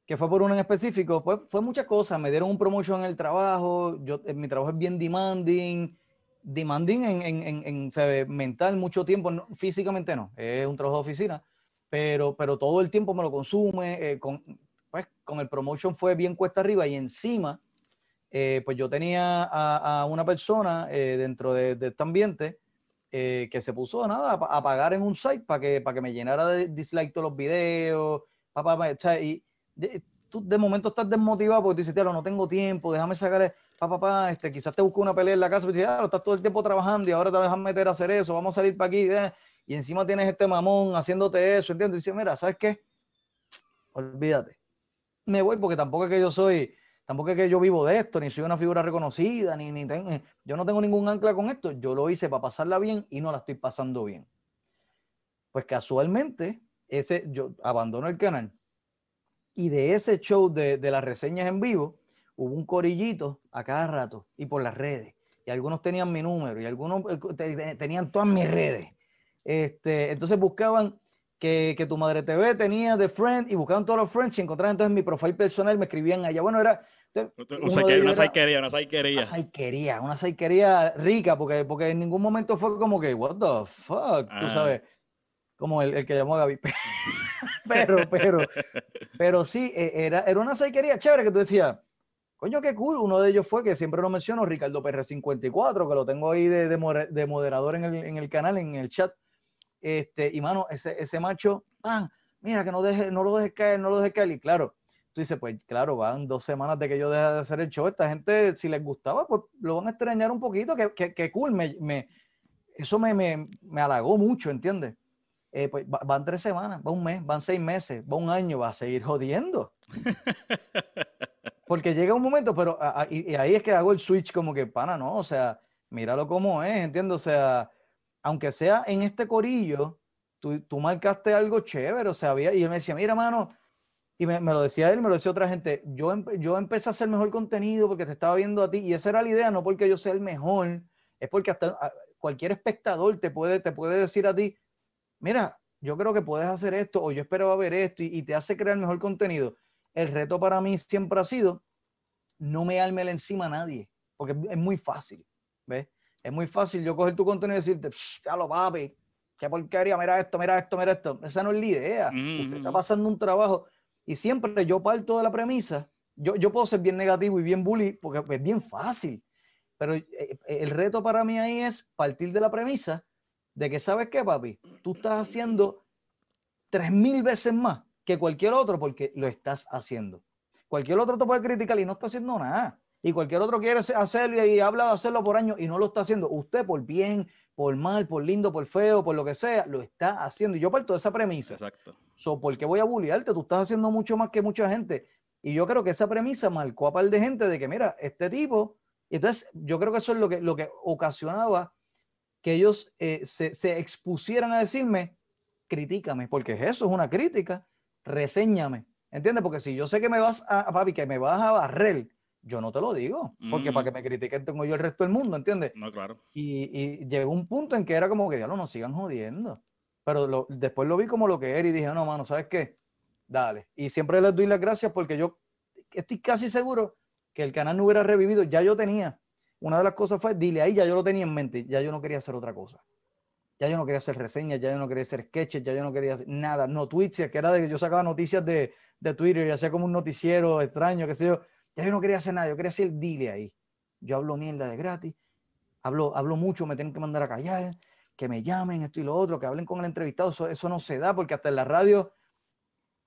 que fue por uno en específico. Fue, fue muchas cosas. Me dieron un promotion en el trabajo. Yo, mi trabajo es bien demanding. Demanding en, en, en, mental mucho tiempo. físicamente no. Es un trabajo de oficina. Pero, pero todo el tiempo me lo consume. con, pues, con el promotion fue bien cuesta arriba y encima eh, pues yo tenía a, una persona eh, dentro de, este ambiente eh, que se puso nada a, pagar en un site para que, para que me llenara de dislike todos los videos. y de, tú de momento estás desmotivado porque dices, tío, no tengo tiempo, déjame sacar, papá, papá, este, quizás te busco una pelea en la casa, pero dices, ah, estás todo el tiempo trabajando y ahora te vas a meter a hacer eso, vamos a salir para aquí, y encima tienes este mamón haciendote eso, ¿entiendes? Y dices, mira, ¿sabes qué? Olvídate. Me voy porque tampoco es que yo soy Tampoco es que yo vivo de esto, ni soy una figura reconocida, ni, ni eh, yo no tengo ningún ancla con esto. Yo lo hice para pasarla bien y no la estoy pasando bien. Pues casualmente, ese, yo abandono el canal y de ese show de, de las reseñas en vivo, hubo un corillito a cada rato y por las redes. Y algunos tenían mi número y algunos eh, tenían todas mis redes. Este, entonces buscaban que, que, tu madre TV tenía de friend y buscaban todos los friends y encontraban entonces mi profile personal, me escribían allá. Bueno, era una saiquería, una saiquería. Una saiquería, una saiquería rica, porque, porque en ningún momento fue como que, what the fuck, tú ah. sabes, como el, el, que llamó a Gaby. (laughs) pero, pero, pero sí, e, era, era una saiquería chévere que tú decías, coño, qué cool. Uno de ellos fue, que siempre lo menciono, Ricardo PR54, que lo tengo ahí de, de, moderador en el, en el, canal, en el chat. Este, y mano, ese, ese macho, ah, mira, que no, deje, no lo dejes caer, no lo dejes caer. Y claro, tú dices, pues claro, van dos semanas de que yo deje de hacer el show, esta gente, si les gustaba, pues lo van a extrañar un poquito, que, que, cool, me, me, eso me, me, me, halagó mucho, ¿entiendes? Eh, pues van tres semanas, va un mes, van seis meses, va un año, va a seguir jodiendo. (laughs) Porque llega un momento, pero y, ahí es que hago el switch como que, pana, ¿no? O sea, míralo como es, ¿entiendes? O sea, aunque sea en este corillo, tú, tú marcaste algo chévere, o sea, había, y él me decía, mira, mano, y me, lo decía él, me lo decía otra gente, yo, yo empecé a hacer mejor contenido porque te estaba viendo a ti y esa era la idea, no porque yo sea el mejor, es porque hasta ah, cualquier espectador te puede, te puede decir a ti, mira, yo creo que puedes hacer esto o yo esperaba ver esto y, te hace crear mejor contenido. El reto para mí siempre ha sido no me arme encima a nadie, porque es muy fácil, ¿ves? Es muy fácil yo coger tu contenido y decirte, ya lo papi, qué porquería, mira esto, mira esto, mira esto. Esa no es la idea. Usted está pasando un trabajo y siempre yo parto de la premisa, yo, yo puedo ser bien negativo y bien bully porque es bien fácil, pero eh, eh, el reto para mí ahí es partir de la premisa de que, ¿sabes qué, papi? Tú estás haciendo tres mil veces más que cualquier otro porque lo estás haciendo. Cualquier otro te puede criticar y no está haciendo nada. Y cualquier otro quiere hacerlo y habla de hacerlo por años y no lo está haciendo. Usted por bien, por mal, por lindo, por feo, por lo que sea, lo está haciendo. Y yo parto de esa premisa. Exacto. So, ¿Por qué voy a bullearte? Tú estás haciendo mucho más que mucha gente. Y yo creo que esa premisa marcó a par de gente de que, mira, este tipo. Y entonces, yo creo que eso es lo que, lo que ocasionaba que ellos eh, se, se, expusieran a decirme, critícame, porque eso es una crítica, reséñame. ¿Entiendes? Porque si yo sé que me vas a, papi, que me vas a barrer, yo no te lo digo, porque para que me critiquen tengo yo el resto del mundo, ¿entiendes? No, claro. Y, y llegó un punto en que era como que, no nos sigan jodiendo. Pero después lo vi como lo que era y dije, no, mano, ¿sabes qué? dale. Y siempre les doy las gracias porque yo estoy casi seguro que el canal no hubiera revivido. Ya yo tenía, una de las cosas fue, dile ahí, ya yo lo tenía en mente, ya yo no quería hacer otra cosa. Ya yo no quería hacer reseñas, ya yo no quería hacer sketches, ya yo no quería hacer nada, no tweets, que era de que yo sacaba noticias de, de Twitter y hacía como un noticiero extraño, qué sé yo. Ya yo no quería hacer nada, yo quería hacer dile ahí. Yo hablo mierda de gratis, hablo, hablo mucho, me tienen que mandar a callar, que me llamen, esto y lo otro, que hablen con el entrevistado, eso, eso no se da porque hasta en la radio,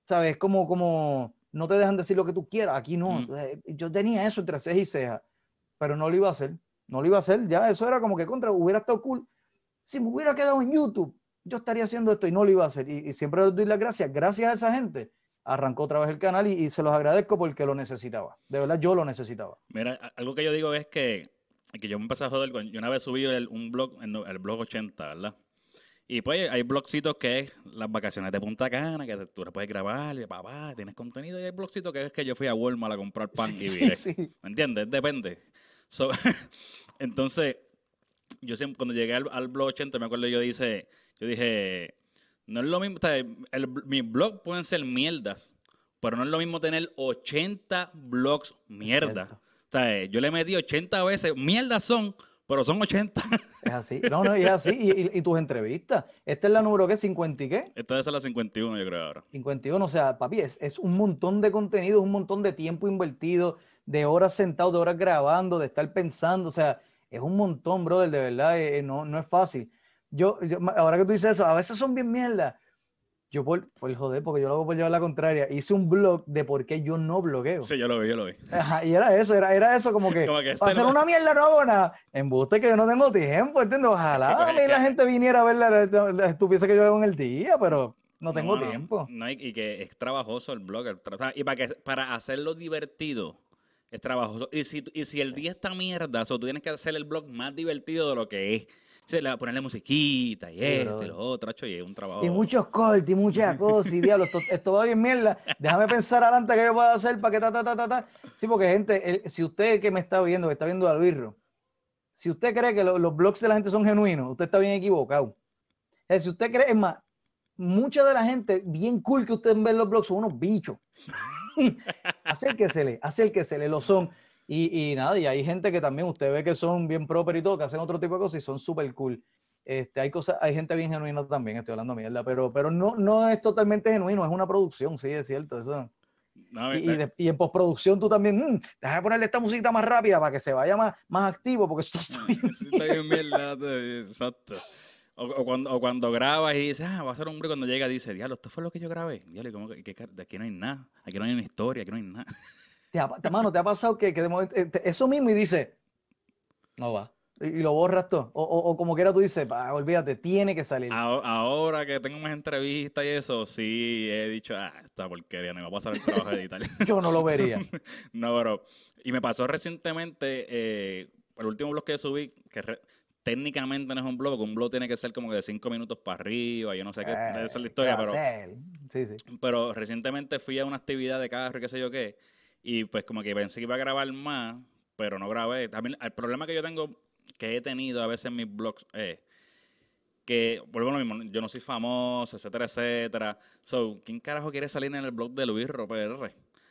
¿sabes? Es como, como no te dejan decir lo que tú quieras, aquí no. Mm. yo tenía eso entre ceja y ceja, pero no lo iba a hacer, no lo iba a hacer, ya eso era como que contra, hubiera estado cool. Si me hubiera quedado en YouTube, yo estaría haciendo esto y no lo iba a hacer. Y, y siempre doy las gracias, gracias a esa gente arrancó otra vez el canal y, y, se los agradezco porque lo necesitaba. De verdad, yo lo necesitaba. Mira, algo que yo digo es que, que yo me empecé a joder. Yo una vez subí el, un blog, el blog 80, ¿verdad? Y pues hay blogcitos que es las vacaciones de Punta Cana, que tú puedes grabar, y papá, tienes contenido. Y hay blogcitos que es que yo fui a Walmart a comprar pan y (laughs) viré. Sí. ¿Me entiendes? Depende. So, (laughs) entonces, yo siempre, cuando llegué al, al, blog 80, me acuerdo, yo, dice, yo dije no es lo mismo, o sea, el, mis blogs pueden ser mierdas, pero no es lo mismo tener 80 blogs mierda. O sea, yo le metí 80 veces, mierdas son, pero son 80. Es así. No, no, es así. Y, y, tus entrevistas. Esta es la número ¿qué? 50 y qué? Esta es la 51, yo creo ahora. 51, o sea, papi, es, es un montón de contenido, un montón de tiempo invertido, de horas sentado, de horas grabando, de estar pensando. O sea, es un montón, brother, de verdad, eh, no, no es fácil yo, ahora que tú dices eso, a veces son bien mierda. Yo por, por joder, porque yo lo hago por llevar la contraria, hice un blog de por qué yo no blogueo. Sí, yo lo vi, yo lo vi. Ajá, y era eso, era, era eso como que, (laughs) como que este hacer una mierda no hago nada. Embuste que yo no tengo tiempo, ¿entiendes? Ojalá a mí la gente viniera a ver la, la, estupidez que yo hago en el día, pero no tengo no, tiempo. No, y, que es trabajoso el blog. El y para, que, para hacerlo divertido, es trabajoso. Y si, y si el día está mierda, o tú tienes que hacer el blog más divertido de lo que es. Sí, le, ponerle musiquita y esto y lo otro, hecho, y es un trabajo. Y muchos cortes y muchas (laughs) cosas, y diablo, esto, va bien mierda. Déjame pensar adelante qué yo puedo hacer para que ta, ta, ta, ta, ta. Sí, porque gente, si usted que me está viendo, que está viendo al birro, si usted cree que los blogs de la gente son genuinos, usted está bien equivocado. Es si usted cree, es más, mucha de la gente bien cool que usted ve en los blogs son unos bichos. (laughs) (laughs) acérquesele, acérquesele, lo son. Y, y, nada, y hay gente que también usted ve que son bien proper y todo, que hacen otro tipo de cosas y son súper cool. Este, hay cosas, hay gente bien genuina también, estoy hablando mierda, pero, pero no, no es totalmente genuino, es una producción, sí, es cierto, eso. No, y, y, de, y, en postproducción tú también, mmm, déjame ponerle esta musiquita más rápida para que se vaya más, más activo, porque esto está bien. (laughs) Sí, está bien mierda, exacto. O, o, cuando, o cuando grabas y dices, ah, va a ser un hombre cuando llega dice, diablo, esto fue lo que yo grabé. Diablo, como que, que, de aquí no hay nada, aquí no hay una historia, aquí no hay nada. (laughs) ¿Te ha, mano, ¿te ha pasado que, que de momento, eh, eso mismo y dice, no va? Y, y lo borras todo. O, o, o, como quiera tú dices, ah, olvídate, tiene que salir. Ahora que tengo más entrevistas y eso, sí he dicho, ah, esta porquería, no me va a pasar el trabajo de editar. (laughs) Yo no lo vería. (laughs) no, pero. Y me pasó recientemente, eh, el último blog que subí, que re, técnicamente no es un blog, un blog tiene que ser como de cinco minutos para arriba, yo no sé qué, eh, esa es la historia, pero. Sí, sí. Pero recientemente fui a una actividad de carro y qué sé yo qué y pues como que pensé que iba a grabar más, pero no grabé. También el problema que yo tengo, que he tenido a veces en mis blogs, es que, vuelvo a lo mismo, yo no soy famoso, etcétera, etcétera. So, ¿quién carajo quiere salir en el blog de Luis Roper?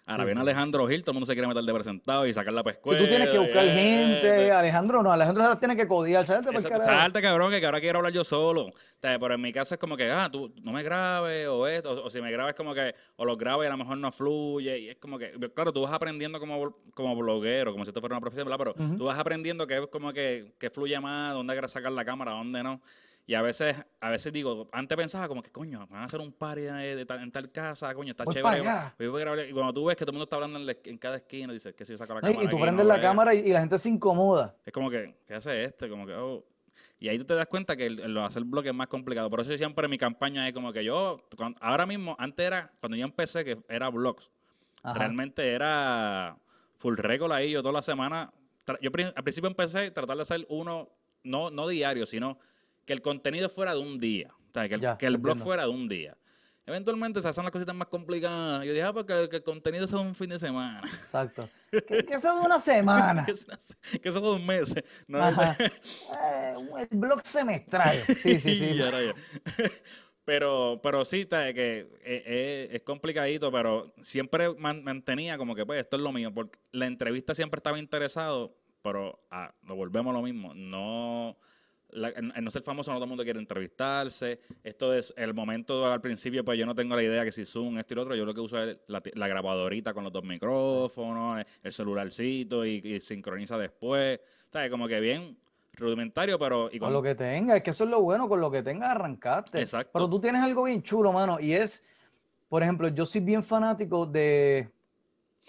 Ahora sí, viene. Alejandro Gil, todo el mundo se quiere meter de presentado y sacarla para escuela. Si tú tienes que buscar gente, Alejandro no, Alejandro tiene que codiar, salte cabrón, que ahora quiero hablar yo solo. O sea, pero en mi caso es como que, ah, tú no me grabes o esto, o, o si me grabas como que, o lo grabas y a lo mejor no fluye, y es como que, claro, tú vas aprendiendo como, como bloguero, como si esto fuera una profesión, ¿verdad? Pero uh -huh. tú vas aprendiendo que es como que, que fluye más, dónde sacar la cámara, dónde no. Y a veces, a veces digo, antes pensaba como que, coño, van a hacer un party de, de tal, en tal casa, coño, está Voy chévere. Y cuando tú ves que todo el mundo está hablando en, la, en cada esquina, dices que si yo saco la cámara. Y tú prendes la cámara y, y, la gente se incomoda. Es como que, ¿qué hace este? Como que, oh. Y ahí tú te das cuenta que el, el hacer blog es más complicado. Por eso siempre mi campaña es como que yo, cuando, ahora mismo, antes era, cuando yo empecé, que era blogs, Ajá. realmente era full récord ahí, yo toda la semana. Yo al principio empecé a tratar de hacer uno, no, no diario, sino que el contenido fuera de un día. O sea, que el, ya, que el blog fuera de un día. Eventualmente se hacen las cositas más complicadas. Yo dije, ah, porque que el contenido sea un fin de semana. Exacto. (laughs) que, que sea de una semana. (laughs) que, sea, que sea de un mes. No, eh, el blog semestral. Sí, sí, sí. (laughs) ya, ya. Pero, pero sí, está, que eh, eh, es, complicadito, pero siempre mantenía como que, pues, esto es lo mío, porque la entrevista siempre estaba interesado, pero ah, nos volvemos lo mismo. No, en, no ser famoso no todo el mundo quiere entrevistarse. Esto es el momento al principio, pues yo no tengo la idea que si Zoom, esto y lo otro, yo lo que uso es la, grabadorita con los dos micrófonos, el celularcito y, sincroniza después. O como que bien rudimentario, pero... Y con... lo que tenga, es que eso es lo bueno, con lo que tenga arrancaste. Exacto. Pero tú tienes algo bien chulo, mano, y es, por ejemplo, yo soy bien fanático de...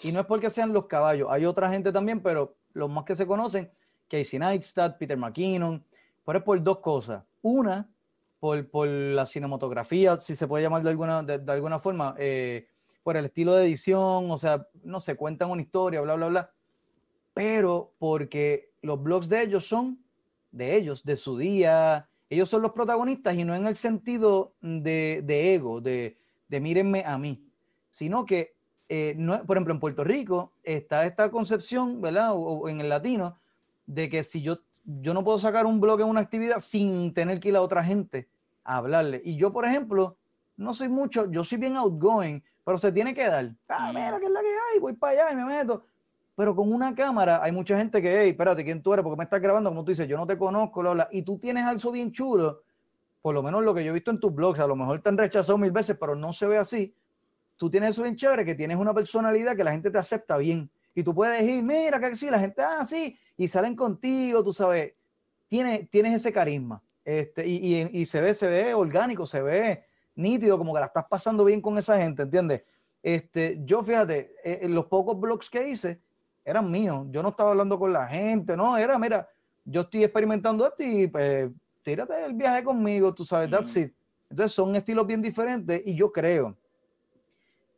Y no es porque sean los caballos, hay otra gente también, pero los más que se conocen, Casey Neistat, Peter McKinnon, pero es por dos cosas. Una, por, por, la cinematografía, si se puede llamar de alguna, de, alguna forma, eh, por el estilo de edición, o sea, no se cuentan una historia, bla, bla, bla. Pero porque los blogs de ellos son de ellos, de su día. Ellos son los protagonistas y no en el sentido de, de ego, de, de, mírenme a mí, sino que, eh, no, por ejemplo, en Puerto Rico está esta concepción, ¿verdad? O, en el latino, de que si yo, yo no puedo sacar un blog en una actividad sin tener que ir a otra gente a hablarle. Y yo, por ejemplo, no soy mucho, yo soy bien outgoing, pero se tiene que dar. Ah, mira, que es la que hay, voy para allá y me meto. Pero con una cámara hay mucha gente que, hey, espérate, ¿quién tú eres? Porque me estás grabando, como tú dices, yo no te conozco, Lola. Y tú tienes algo bien chulo, por lo menos lo que yo he visto en tus blogs, a lo mejor te han rechazado mil veces, pero no se ve así. Tú tienes eso bien chévere, que tienes una personalidad que la gente te acepta bien. Y tú puedes decir, mira, que sí, la gente, ah, sí, y salen contigo, tú sabes, tienes, tienes ese carisma. Este, y, y, se ve, se ve orgánico, se ve nítido, como que la estás pasando bien con esa gente, ¿entiendes? Este, yo fíjate, eh, en los pocos blogs que hice, eran míos. Yo no estaba hablando con la gente, no, era, mira, yo estoy experimentando esto y pues tírate el viaje conmigo, tú sabes, that's it. Entonces son estilos bien diferentes y yo creo,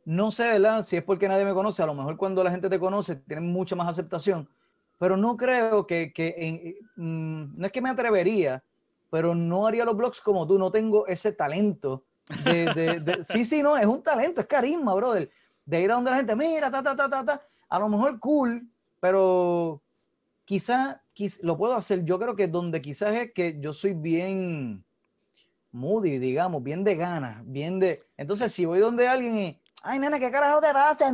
no sé, ¿verdad? Si es porque nadie me conoce, a lo mejor cuando la gente te conoce tienen mucha más aceptación, pero no creo que, que mm, no es que me atrevería, pero no haría los blogs como tú, no tengo ese talento de, de, (laughs) sí, sí, no, es un talento, es carisma, brother, de ir a donde la gente, mira, ta, ta, ta, ta, ta, a lo mejor cool, pero quizás lo puedo hacer. Yo creo que donde quizás es que yo soy bien moody, digamos, bien de ganas, bien de... Entonces, si voy donde alguien y, ay, nena, ¿qué carajo te pasa?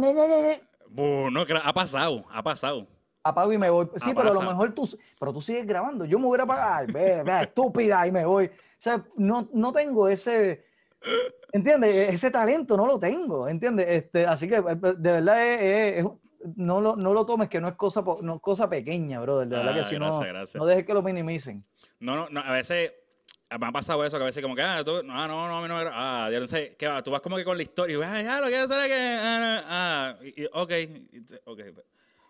Bueno, ha pasado, ha pasado. Apago y me voy. Sí, pero a lo mejor tú, pero tú sigues grabando. Yo me voy a apagar, ve, ve, estúpida, y me voy. O sea, no, no tengo ese, ¿entiendes? Ese talento no lo tengo, ¿entiendes? Este, así que de verdad es, no lo, no lo tomes que no es cosa, no, cosa pequeña, brother. De verdad que ah, si no, no dejes que lo minimicen. No, no, no, a veces me ha pasado eso, que a veces como que, ah, tú, ah, no, no, no, ah, yo no sé, ¿qué va? Tú vas como que con la historia y vas, ah, ya, lo que hacer que, ah, ah y, ok, ok,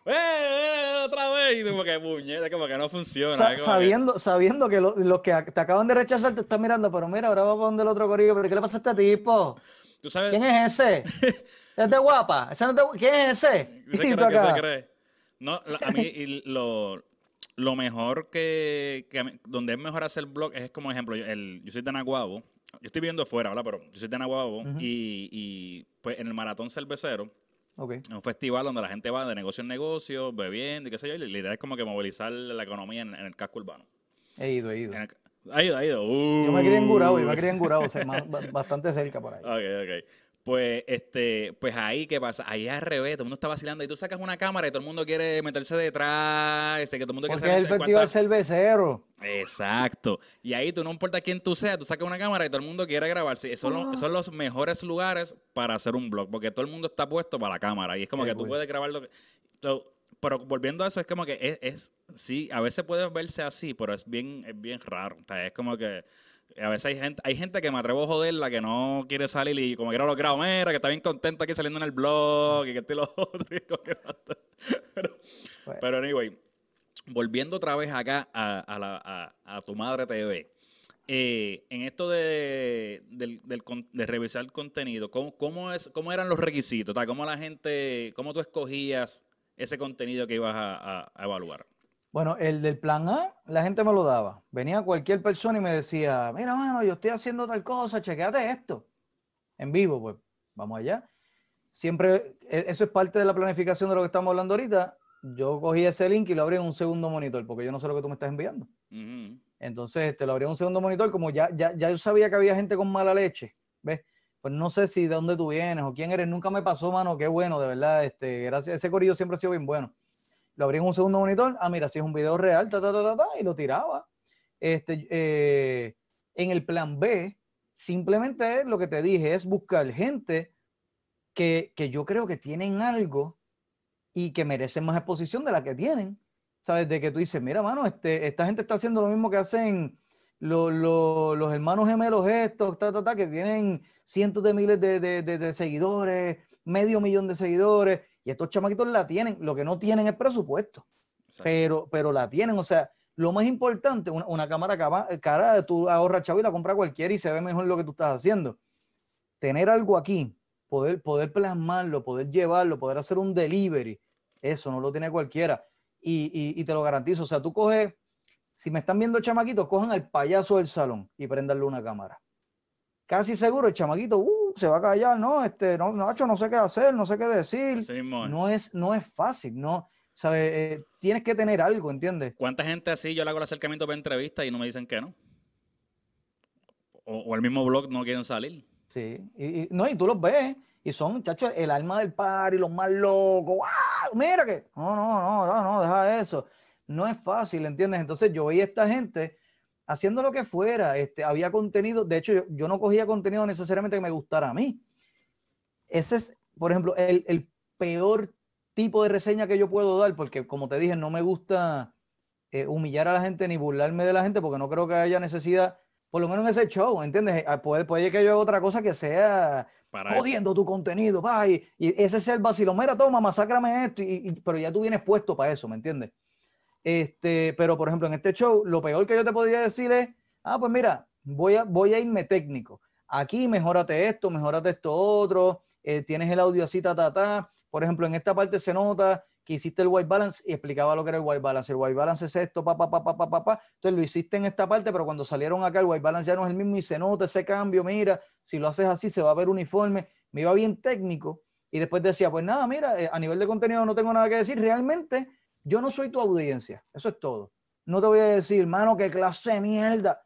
¡Eh, otra vez! Y como que puñeta, como que no funciona. sabiendo, sabiendo que los que te acaban de rechazar te están mirando, pero mira, ahora vamos a donde el otro corillo, pero ¿qué le pasa a este tipo? ¿Tú sabes? ¿Quién es ese? (laughs) ¿Es de guapa? ¿Quién es ese? ¿Qué se cree? No, a mí lo, lo mejor que, que, donde es mejor hacer blog es como ejemplo, el, yo soy de Naguabo, yo estoy viendo afuera, ¿verdad? Pero yo soy de Naguabo y, y, pues en el maratón cervecero, okay. un festival donde la gente va de negocio en negocio, bebiendo y qué sé yo, y la idea es como que movilizar la economía en, el casco urbano. He ido, he ido. ha ido, ha ido. Yo me crié en Gurabo, yo me crié en Gurabo, (laughs) bastante cerca por ahí. Ok, ok. Pues, este, pues ahí, ¿qué pasa? Ahí al revés, todo el mundo está vacilando y tú sacas una cámara y todo el mundo quiere meterse detrás, este, que todo el mundo Porque quiere es el festival cervecero. Exacto. Y ahí tú no importa quién tú seas, tú sacas una cámara y todo el mundo quiere grabarse. Esos son, son los mejores lugares para hacer un blog, porque todo el mundo está puesto para la cámara y es como que tú puedes grabar lo que... pero volviendo a eso, es como que es, es, sí, a veces puede verse así, pero es bien, es bien raro. O sea, es como que a veces hay gente, hay gente que me atrevo a joderla que no quiere salir y como quiera lo grabo, mira, que está bien contento aquí saliendo en el blog y que este lo (laughs) otro. pero, pero, anyway, volviendo otra vez acá a, la, a, tu madre TV. Eh, en esto de, de, revisar el contenido, ¿cómo, cómo, es, ¿cómo eran los requisitos? ¿Cómo la gente, cómo tú escogías ese contenido que ibas a evaluar? Bueno, el del plan A, la gente me lo daba. Venía cualquier persona y me decía, mira, mano, yo estoy haciendo tal cosa, chequeate esto. En vivo, pues, vamos allá. Siempre, e, eso es parte de la planificación de lo que estamos hablando ahorita. Yo cogí ese link y lo abrí en un segundo monitor, porque yo no sé lo que tú me estás enviando. Entonces, te lo abrí un segundo monitor, como ya, ya, ya yo sabía que había gente con mala leche, ¿ves? Pues no sé si de dónde tú vienes o quién eres, nunca me pasó, mano, qué bueno, de verdad, este, gracias, ese corillo siempre ha sido bien bueno. Lo abrí en un segundo monitor, ah, mira, si es un video real, ta, ta, ta, ta, y lo tiraba. Este, eh, en el plan B, simplemente lo que te dije es buscar gente que, que yo creo que tienen algo y que merecen más exposición de la que tienen. ¿Sabes? De que tú dices, mira, mano, este, esta gente está haciendo lo mismo que hacen los hermanos gemelos estos, que tienen cientos de miles de, de, de, seguidores, medio millón de seguidores, y estos chamaquitos la tienen. Lo que no tienen es presupuesto, pero, pero la tienen. O sea, lo más importante, una, una cámara cara, tú ahorras chavo y la compra cualquiera y se ve mejor lo que tú estás haciendo. Tener algo aquí, poder, poder plasmarlo, poder llevarlo, poder hacer un delivery, eso no lo tiene cualquiera. Y, y, te lo garantizo, o sea, tú coges, si me están viendo chamaquitos, cojan al payaso del salón y prendanle una cámara. Casi seguro el chamaquito uh, se va a callar, no, este, no, Nacho, no sé qué hacer, no sé qué decir. no, es, no es fácil, no, ¿sabes? Eh, tienes que tener algo, ¿entiendes? ¿Cuánta gente así yo le hago el acercamiento para entrevista y no me dicen que no? O, el mismo blog no quieren salir. Sí, y, no, y tú los ves, y son, muchachos, el alma del par y los más locos. ¡Wow! Mira que. No, no, no, no, no, deja eso. No es fácil, ¿entiendes? Entonces yo veía a esta gente haciendo lo que fuera. Este, había contenido, de hecho, yo, yo no cogía contenido necesariamente que me gustara a mí. Ese es, por ejemplo, el, el peor tipo de reseña que yo puedo dar, porque como te dije, no me gusta eh, humillar a la gente ni burlarme de la gente, porque no creo que haya necesidad, por lo menos en ese show, ¿entiendes? Ah, puede, puede que yo haga otra cosa que sea jodiendo tu contenido, va, y, ese es el vacilo, mira, toma, masácrame esto, y, pero ya tú vienes puesto para eso, ¿me entiendes? Este, pero por ejemplo, en este show, lo peor que yo te podría decir es, ah, pues mira, voy a, voy a irme técnico. Aquí mejórate esto, mejórate esto otro, eh, tienes el audio así, ta, ta, ta, por ejemplo, en esta parte se nota que hiciste el white balance y explicaba lo que era el white balance. El white balance es esto, pa, pa, pa, pa, pa, pa, Entonces lo hiciste en esta parte, pero cuando salieron acá el white balance ya no es el mismo y se nota ese cambio. Mira, si lo haces así se va a ver uniforme. Me iba bien técnico y después decía, pues nada, mira, eh, a nivel de contenido no tengo nada que decir. Realmente yo no soy tu audiencia. Eso es todo. No te voy a decir, mano, qué clase de mierda.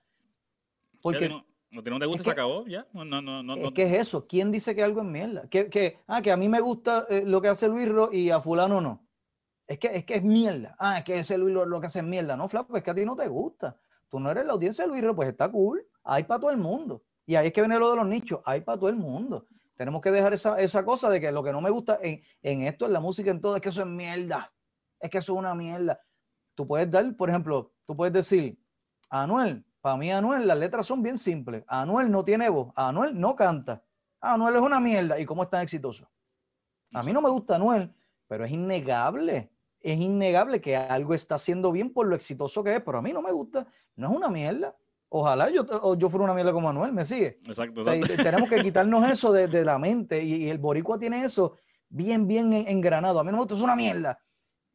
Porque no, te gusta, se acabó, ya. No, no, no, es que es eso. ¿Quién dice que algo es mierda? Que, que, ah, que a mí me gusta eh, lo que hace Luis y a fulano no. Es que es, que es mierda. Ah, es que ese Luis lo, que hace es mierda. No, Flaco, es que a ti no te gusta. Tú no eres la audiencia de Luis pues está cool. Hay para todo el mundo. Y ahí es que viene lo de los nichos. Hay para todo el mundo. Tenemos que dejar esa, esa cosa de que lo que no me gusta en, en esto, en la música, en todo, es que eso es mierda. Es que eso es una mierda. Tú puedes dar, por ejemplo, tú puedes decir, Anuel, para mí, Anuel, las letras son bien simples. Anuel no tiene voz. Anuel no canta. Anuel es una mierda. ¿Y cómo es tan exitoso? A mí no me gusta Anuel, pero es innegable. Es innegable que algo está haciendo bien por lo exitoso que es, pero a mí no me gusta. No es una mierda. Ojalá yo, yo fuera una mierda como Anuel, ¿me sigue? Exacto. tenemos que (laughs) quitarnos eso de, la mente y, el boricua tiene eso bien, bien engranado. A mí no me gusta, es una mierda.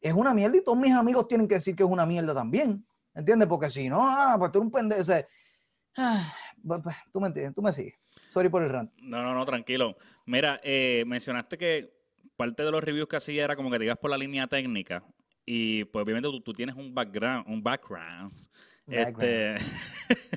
Es una mierda y todos mis amigos tienen que decir que es una mierda también. ¿Entiendes? Porque si no, ah, pues tú eres un pendejo. O sea, ah, pues, pues, tú me entiendes, tú me sigues. Sorry por el rant. No, no, no, tranquilo. Mira, eh, mencionaste que parte de los reviews que hacía era como que digas por la línea técnica. Y pues obviamente tú, tú tienes un background, un background. Este...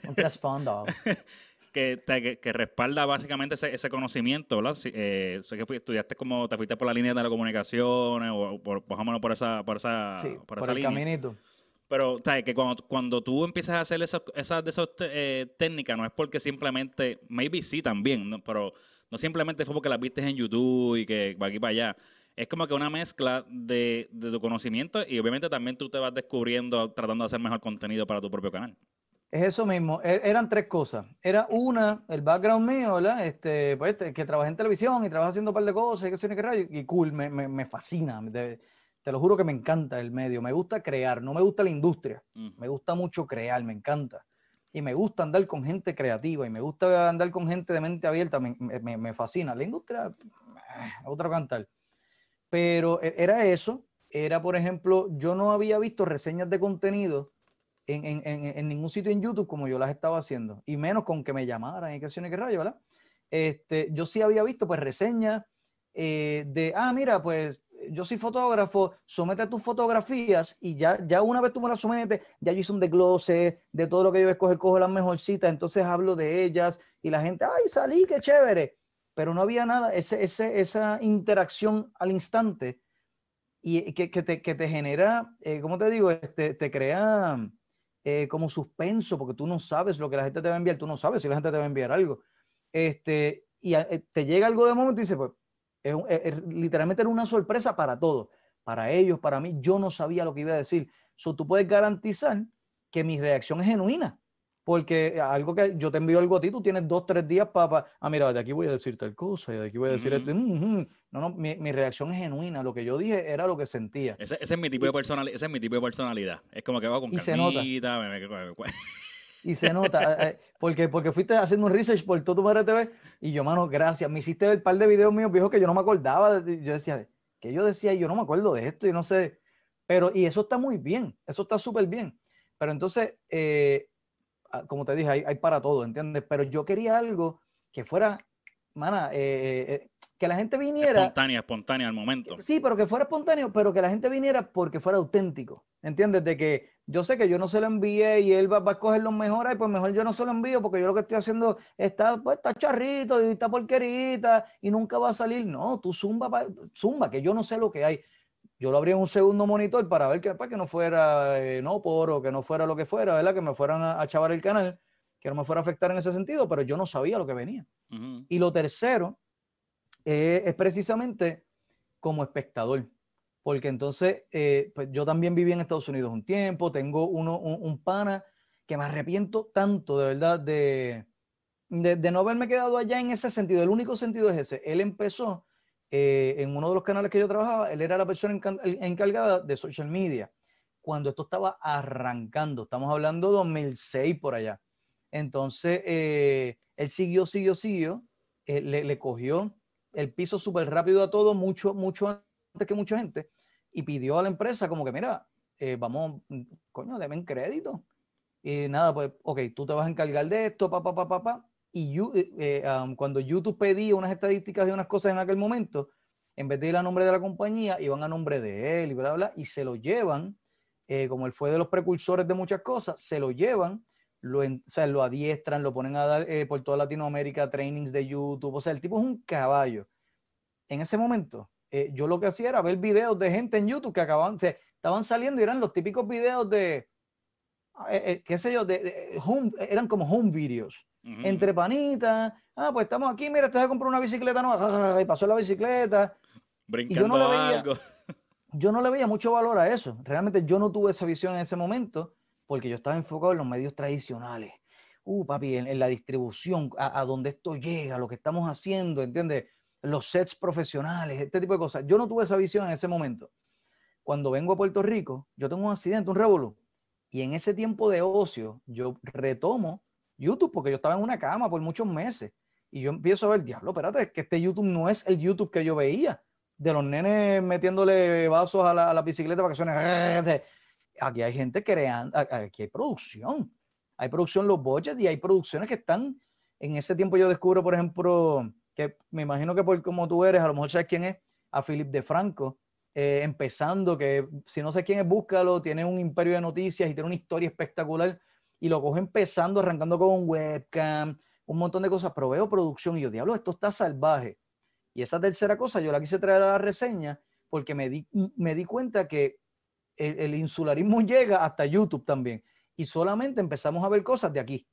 un trasfondo. (laughs) Que, que, respalda básicamente ese, ese conocimiento, ¿verdad? Eh, sé que estudiaste como, te fuiste por la línea de telecomunicaciones o por, por, por esa, por esa, por, esa el caminito. Pero, ¿sabes? Que cuando, cuando tú empiezas a hacer esas, esas, esas eh, técnicas, no es porque simplemente, maybe sí también, pero no simplemente fue porque las viste en YouTube y que va aquí para allá. Es como que una mezcla de, de tu conocimiento y obviamente también tú te vas descubriendo tratando de hacer mejor contenido para tu propio canal. Es eso mismo, e, eran tres cosas. Era una, el background mío, ¿verdad? Este, pues, este, que trabajé en televisión y trabajé haciendo un par de cosas, y que, que y cool, me, me, me fascina. De, te lo juro que me encanta el medio, me gusta crear, no me gusta la industria, me gusta mucho crear, me encanta. Y me gusta andar con gente creativa y me gusta andar con gente de mente abierta, me, me, fascina. La industria, eh, otro cantar. Pero e, era eso, era por ejemplo, yo no había visto reseñas de contenido en, en, en, ningún sitio en YouTube como yo las estaba haciendo, y menos con que me llamaran y y qué rayo, ¿verdad? Este, yo sí había visto pues reseñas eh, de, ah, mira, pues yo soy fotógrafo, somete tus fotografías y ya, ya una vez tú me las sometes, ya yo hice un desglose de todo lo que yo voy escoger, cojo las mejorcitas, entonces hablo de ellas y la gente, ay, salí, qué chévere. Pero no había nada, ese, ese, esa interacción al instante y que, que, te, que te, genera, eh, ¿cómo te digo? Este, te crea eh, como suspenso, porque tú no sabes lo que la gente te va a enviar, tú no sabes si la gente te va a enviar algo. Este, y eh, te llega algo de momento y dices, pues, literalmente era una sorpresa para todos, para ellos, para mí, yo no sabía lo que iba a decir. So, tú puedes garantizar que mi reacción es genuina, porque algo que yo te envío algo a ti, tú tienes dos, tres días para, ah, mira, de aquí voy a decir tal cosa, y de aquí voy a decir este, no, no, mi, mi, reacción es genuina, lo que yo dije era lo que sentía. Ese, ese es mi tipo de personalidad, ese es mi tipo de personalidad, es como que va con y se nota. y (laughs) se nota, eh, eh, porque, porque fuiste haciendo un research por todo tu madre TV, y yo, mano, gracias, me hiciste ver un par de videos míos viejos que yo no me acordaba, yo decía, que yo decía, yo no me acuerdo de esto, y no sé, pero, y eso está muy bien, eso está súper bien, pero entonces, eh, como te dije, hay, para todo, ¿entiendes? Pero yo quería algo que fuera, mana, eh, eh, eh, que la gente viniera. Espontánea, espontánea al momento. Sí, pero que fuera espontáneo, pero que la gente viniera porque fuera auténtico, ¿entiendes? De que yo sé que yo no se lo envié y él va, a escoger los mejores, y pues mejor yo no se lo envío porque yo lo que estoy haciendo está, pues, está charrito y está porquerita y nunca va a salir. No, tú zumba, zumba, que yo no sé lo que hay yo lo abría en un segundo monitor para ver que, para que no fuera eh, no por o que no fuera lo que fuera, ¿verdad? Que me fueran a, chavar el canal, que no me fuera a afectar en ese sentido, pero yo no sabía lo que venía. Y lo tercero eh, es precisamente como espectador, porque entonces eh, pues yo también viví en Estados Unidos un tiempo, tengo uno, un, pana que me arrepiento tanto de verdad de, de, de no haberme quedado allá en ese sentido. El único sentido es ese. Él empezó eh, en uno de los canales que yo trabajaba, él era la persona encargada de social media. Cuando esto estaba arrancando, estamos hablando de 2006 por allá. Entonces, eh, él siguió, siguió, siguió, eh, le, cogió el piso súper rápido a todo, mucho, mucho antes que mucha gente, y pidió a la empresa como que, mira, vamos, coño, denme crédito. Y nada, pues, ok, tú te vas a encargar de esto, papá, papá, papá y eh, eh, cuando YouTube pedía unas estadísticas de unas cosas en aquel momento, en vez de ir a nombre de la compañía, iban a nombre de él y bla, bla, y se lo llevan, eh, como él fue de los precursores de muchas cosas, se lo llevan, lo, o sea, lo adiestran, lo ponen a dar por toda Latinoamérica trainings de YouTube, o sea, el tipo es un caballo. En ese momento, yo lo que hacía era ver videos de gente en YouTube que acababan, o sea, estaban saliendo y eran los típicos videos de, qué sé yo, de, home, eran como home videos entre panitas. Ah, pues estamos aquí, mira, te vas a comprar una bicicleta nueva. Y pasó la bicicleta. Brincando yo no le veía, algo. Yo no le veía mucho valor a eso. Realmente yo no tuve esa visión en ese momento porque yo estaba enfocado en los medios tradicionales. Uh, papi, en, la distribución, a, a, donde esto llega, lo que estamos haciendo, ¿entiendes? Los sets profesionales, este tipo de cosas. Yo no tuve esa visión en ese momento. Cuando vengo a Puerto Rico, yo tengo un accidente, un revolú. Y en ese tiempo de ocio, yo retomo YouTube, porque yo estaba en una cama por muchos meses. Y yo empiezo a ver, diablo, espérate, es que este YouTube no es el YouTube que yo veía, de los nenes metiéndole vasos a la, bicicleta para que suene. (laughs) Aquí hay gente creando, aquí hay producción. Hay producción los budgets y hay producciones que están. En ese tiempo yo descubro, por ejemplo, que me imagino que por como tú eres, a lo mejor sabes quién es, a Philip de Franco, eh, empezando, que si no sé quién es, búscalo, tiene un imperio de noticias y tiene una historia espectacular y lo cojo empezando, arrancando con un webcam, un montón de cosas, pero veo producción y yo, diablo, esto está salvaje. Y esa tercera cosa yo la quise traer a la reseña porque me di, me di cuenta que el, insularismo (laughs) llega hasta YouTube también. Y solamente empezamos a ver cosas de aquí.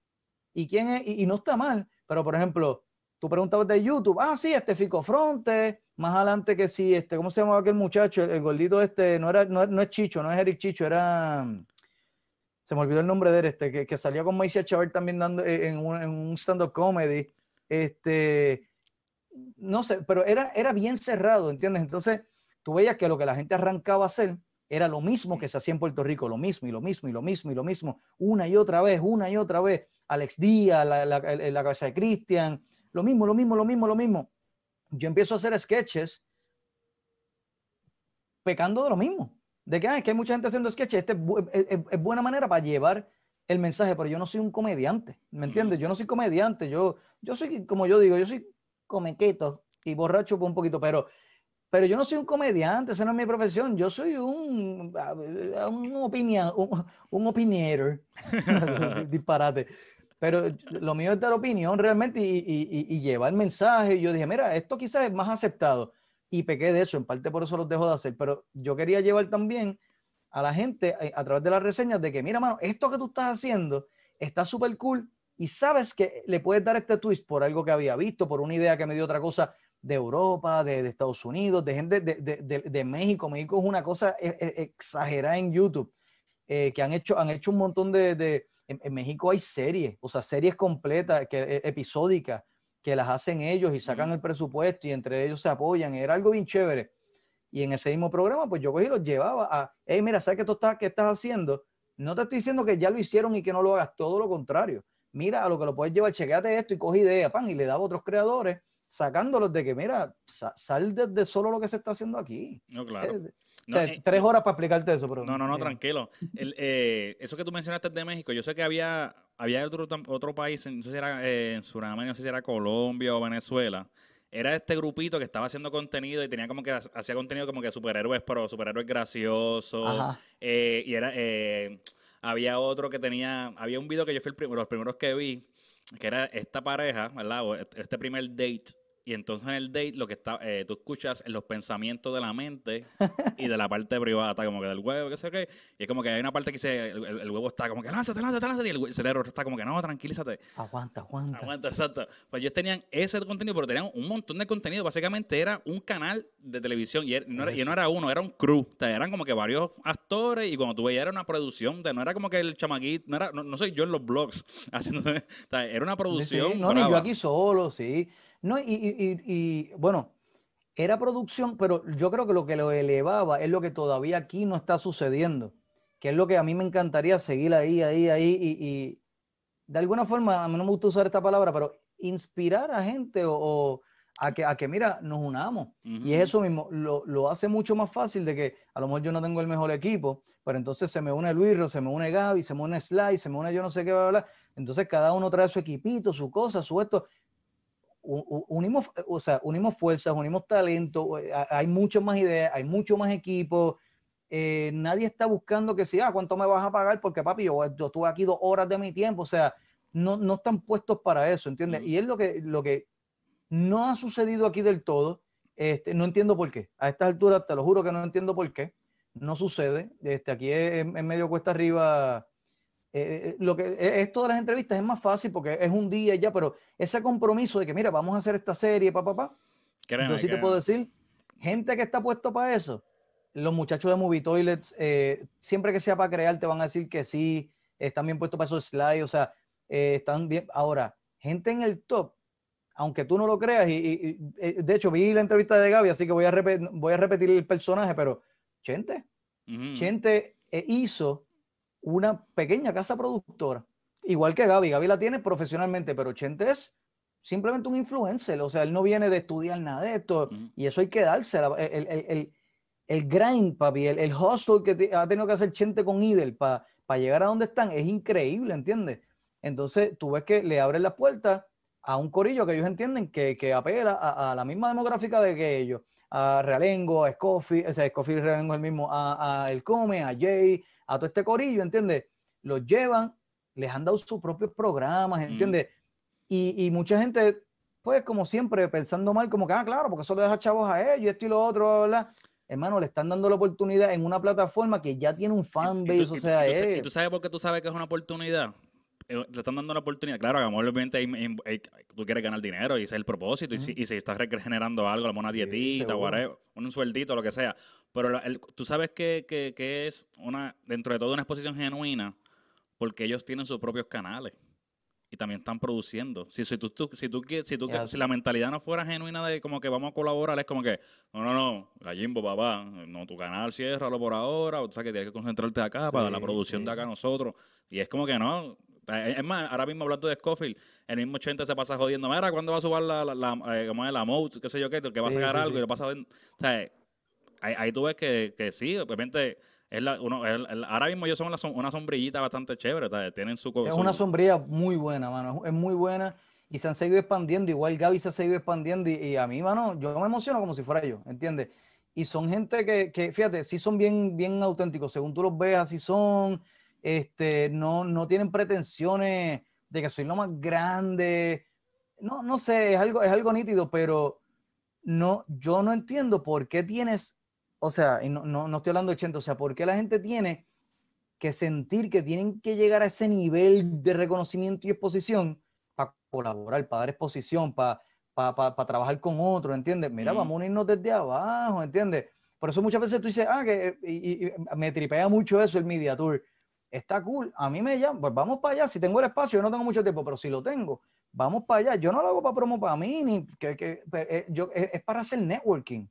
¿Y quién es? Y, no está mal, pero por ejemplo, tú preguntabas de YouTube, ah, sí, este Fico Fronte, más adelante que sí, este, ¿cómo se llamaba aquel muchacho? El, gordito este, no, era, no, no es Chicho, no es Eric Chicho, era se me olvidó el nombre de él, este, que, que salía con Maisha Chavar también dando eh, en un, en un stand-up comedy. Este, no sé, pero era, era bien cerrado, ¿entiendes? Entonces, tú veías que lo que la gente arrancaba a hacer era lo mismo que se hacía en Puerto Rico, lo mismo y lo mismo y lo mismo y lo mismo, una y otra vez, una y otra vez. Alex Díaz, la, la, la cabeza de Cristian, lo mismo, lo mismo, lo mismo, lo mismo. Yo empiezo a hacer sketches pecando de lo mismo de que, hay mucha gente haciendo sketches, este es, buena manera para llevar el mensaje, pero yo no soy un comediante, ¿me entiendes? Yo no soy comediante, yo, yo soy, como yo digo, yo soy comequeto y borracho por un poquito, pero, pero yo no soy un comediante, esa no es mi profesión, yo soy un, un, opinion, un, un (laughs) (laughs) disparate. Pero lo mío es dar opinión realmente y, y, y, llevar mensaje. Yo dije, mira, esto quizás es más aceptado. Y pequé de eso, en parte por eso los dejo de hacer. Pero yo quería llevar también a la gente eh, a, través de las reseñas de que, mira, mano, esto que tú estás haciendo está súper cool y sabes que le puedes dar este twist por algo que había visto, por una idea que me dio otra cosa de Europa, de, de Estados Unidos, de gente de, de, de, México. México es una cosa e, e, exagerada en YouTube, eh, que han hecho, han hecho un montón de... En, México hay series, o sea, series completas, que, e, episódicas, que las hacen ellos y sacan el presupuesto y entre ellos se apoyan. Era algo bien chévere. Y en ese mismo programa, pues yo cogí y los llevaba a, hey, mira, ¿sabes qué tú estás, qué estás haciendo? No te estoy diciendo que ya lo hicieron y que no lo hagas, todo lo contrario. Mira a lo que lo puedes llevar, chequeate esto y coge idea, pan, y le daba a otros creadores sacándolos de que, mira, sal de, solo lo que se está haciendo aquí. No, claro. Eh, tres horas para explicarte eso. Pero, no, no, no, tranquilo. Eh, eso que tú mencionaste de México, yo sé que había, había otro, otro país, no sé si era eh, en Sudamérica, no sé si era Colombia o Venezuela. Era este grupito que estaba haciendo contenido y tenía como que hacía contenido como que superhéroes, pero superhéroes graciosos. y era había otro que tenía, había un video que yo fui el los primeros que vi, que era esta pareja, ¿verdad? este primer date y entonces en el date lo que está, eh, tú escuchas los pensamientos de la mente (laughs) y de la parte privada, como que del huevo, qué sé qué. Y es como que hay una parte que dice, el, huevo está como que lánzate, lánzate, lánzate. Y el cerebro está como que no, tranquilízate. Aguanta, aguanta. Aguanta, exacto. Pues ellos tenían ese contenido, pero tenían un montón de contenido. Básicamente era un canal de televisión y, no, era, y no era uno, era un crew. O sea, eran como que varios actores y cuando tú veías era una producción. De, no era como que el chamaquito, no, era, no, soy yo en los blogs (laughs) haciendo. O sea, era una producción. no, ni yo aquí solo, sí. No, y, bueno, era producción, pero yo creo que lo que lo elevaba es lo que todavía aquí no está sucediendo, que es lo que a mí me encantaría seguir ahí, ahí, ahí, y, de alguna forma, a mí no me gusta usar esta palabra, pero inspirar a gente o, a, que, a que, mira, nos unamos. Y es eso mismo, lo, hace mucho más fácil de que a lo mejor yo no tengo el mejor equipo, pero entonces se me une Luis, se me une Gaby, se me une Sly, se me une yo no sé qué, va a hablar. Entonces cada uno trae su equipito, su cosa, su esto unimos, o sea, unimos fuerzas, unimos talento, eh, hay mucho más ideas, hay mucho más equipo. Eh, nadie está buscando que sea, ah, ¿cuánto me vas a pagar? Porque papi, yo, yo estuve aquí dos horas de mi tiempo, o sea, no, no están puestos para eso, ¿entiendes? Y es lo que, lo que no ha sucedido aquí del todo. Este, no entiendo por qué. A estas alturas, te lo juro que no entiendo por qué. No sucede. Este, aquí en medio cuesta arriba eh, eh, lo que eh, esto de las entrevistas es más fácil porque es un día ya, pero ese compromiso de que, mira, vamos a hacer esta serie, papá, papá. Pa, yo sí te puedo decir, gente que está puesto para eso, los muchachos de Movie Toilets, siempre que sea para crear, te van a decir que sí, están bien puestos para esos slides, o sea, están bien. Ahora, gente en el top, aunque tú no lo creas, y, de hecho vi la entrevista de Gaby, así que voy a, voy a repetir el personaje, pero Chente, Chente hizo una pequeña casa productora, igual que Gaby. Gaby la tiene profesionalmente, pero Chente es simplemente un influencer, o sea, él no viene de estudiar nada de esto, y eso hay que darse, el, el, el, el grind, papi, el, el hustle que ha tenido que hacer Chente con Idel para llegar a donde están, es increíble, ¿entiendes? Entonces, tú ves que le abren las puertas a un corillo que ellos entienden que, que apela a, la misma demográfica de que ellos, a Realengo, a Scofield, o sea, Scofield Realengo es el mismo, a, a El Come, a Jay, a todo este corillo, ¿entiendes? Los llevan, les han dado sus propios programas, ¿entiendes? Y, y, mucha gente, pues como siempre, pensando mal, como que, ah, claro, porque eso le deja chavos a ellos, esto y lo otro, ¿verdad? Hermano, le están dando la oportunidad en una plataforma que ya tiene un fanbase, o sea, ¿Y tú sabes por qué tú sabes que es una oportunidad? Eh, le están dando una oportunidad. Claro, hagamos obviamente tú quieres ganar dinero y ese es el propósito. y, si, y, si, estás regenerando algo, una dietita, un sueldito, lo que sea. Pero tú sabes que, que, es una, dentro de todo, una exposición genuina porque ellos tienen sus propios canales y también están produciendo. Si, si, tú, si, tú, si, tú, si la mentalidad no fuera genuina de como que vamos a colaborar, es como que, no, no, no, gallimbo, papá, no, tu canal ciérralo por ahora, o sea que tienes que concentrarte acá para la producción de acá nosotros. Y es como que no, es más, ahora mismo hablando de Scofield, el mismo 80 se pasa jodiendo. Mira, ¿cuándo va a subir la, la, la, eh, es, la mode? ¿Qué sé yo qué? Que va a sacar algo y lo pasa. O sea, ahí, ahí, tú ves que, que sí, obviamente. Es la, uno, ahora mismo ellos son una sombrillita bastante chévere. Tienen su. Es una sombrilla muy buena, mano. Es muy buena. y se han seguido expandiendo. Igual Gaby se ha seguido expandiendo y, a mí, mano, yo me emociono como si fuera yo, ¿entiendes? Y son gente que, que, fíjate, sí son bien, bien auténticos, según tú los ves, así son, este, no, no tienen pretensiones de que soy lo más grande. No, no sé, es algo, es algo nítido, pero no, yo no entiendo por qué tienes, o sea, y no, no, no estoy hablando de 80, o sea, por qué la gente tiene que sentir que tienen que llegar a ese nivel de reconocimiento y exposición para colaborar, para dar exposición, para, para, trabajar con otro, ¿entiendes? Mira, vamos a unirnos desde abajo, ¿entiendes? Por eso muchas veces tú dices, ah, que y, me tripea mucho eso el Media Tour. Está cool, a mí me llama, pues vamos para allá. Si tengo el espacio, yo no tengo mucho tiempo, pero si lo tengo, vamos para allá. Yo no lo hago para promo para mí, ni que, que eh, yo, es, para hacer networking.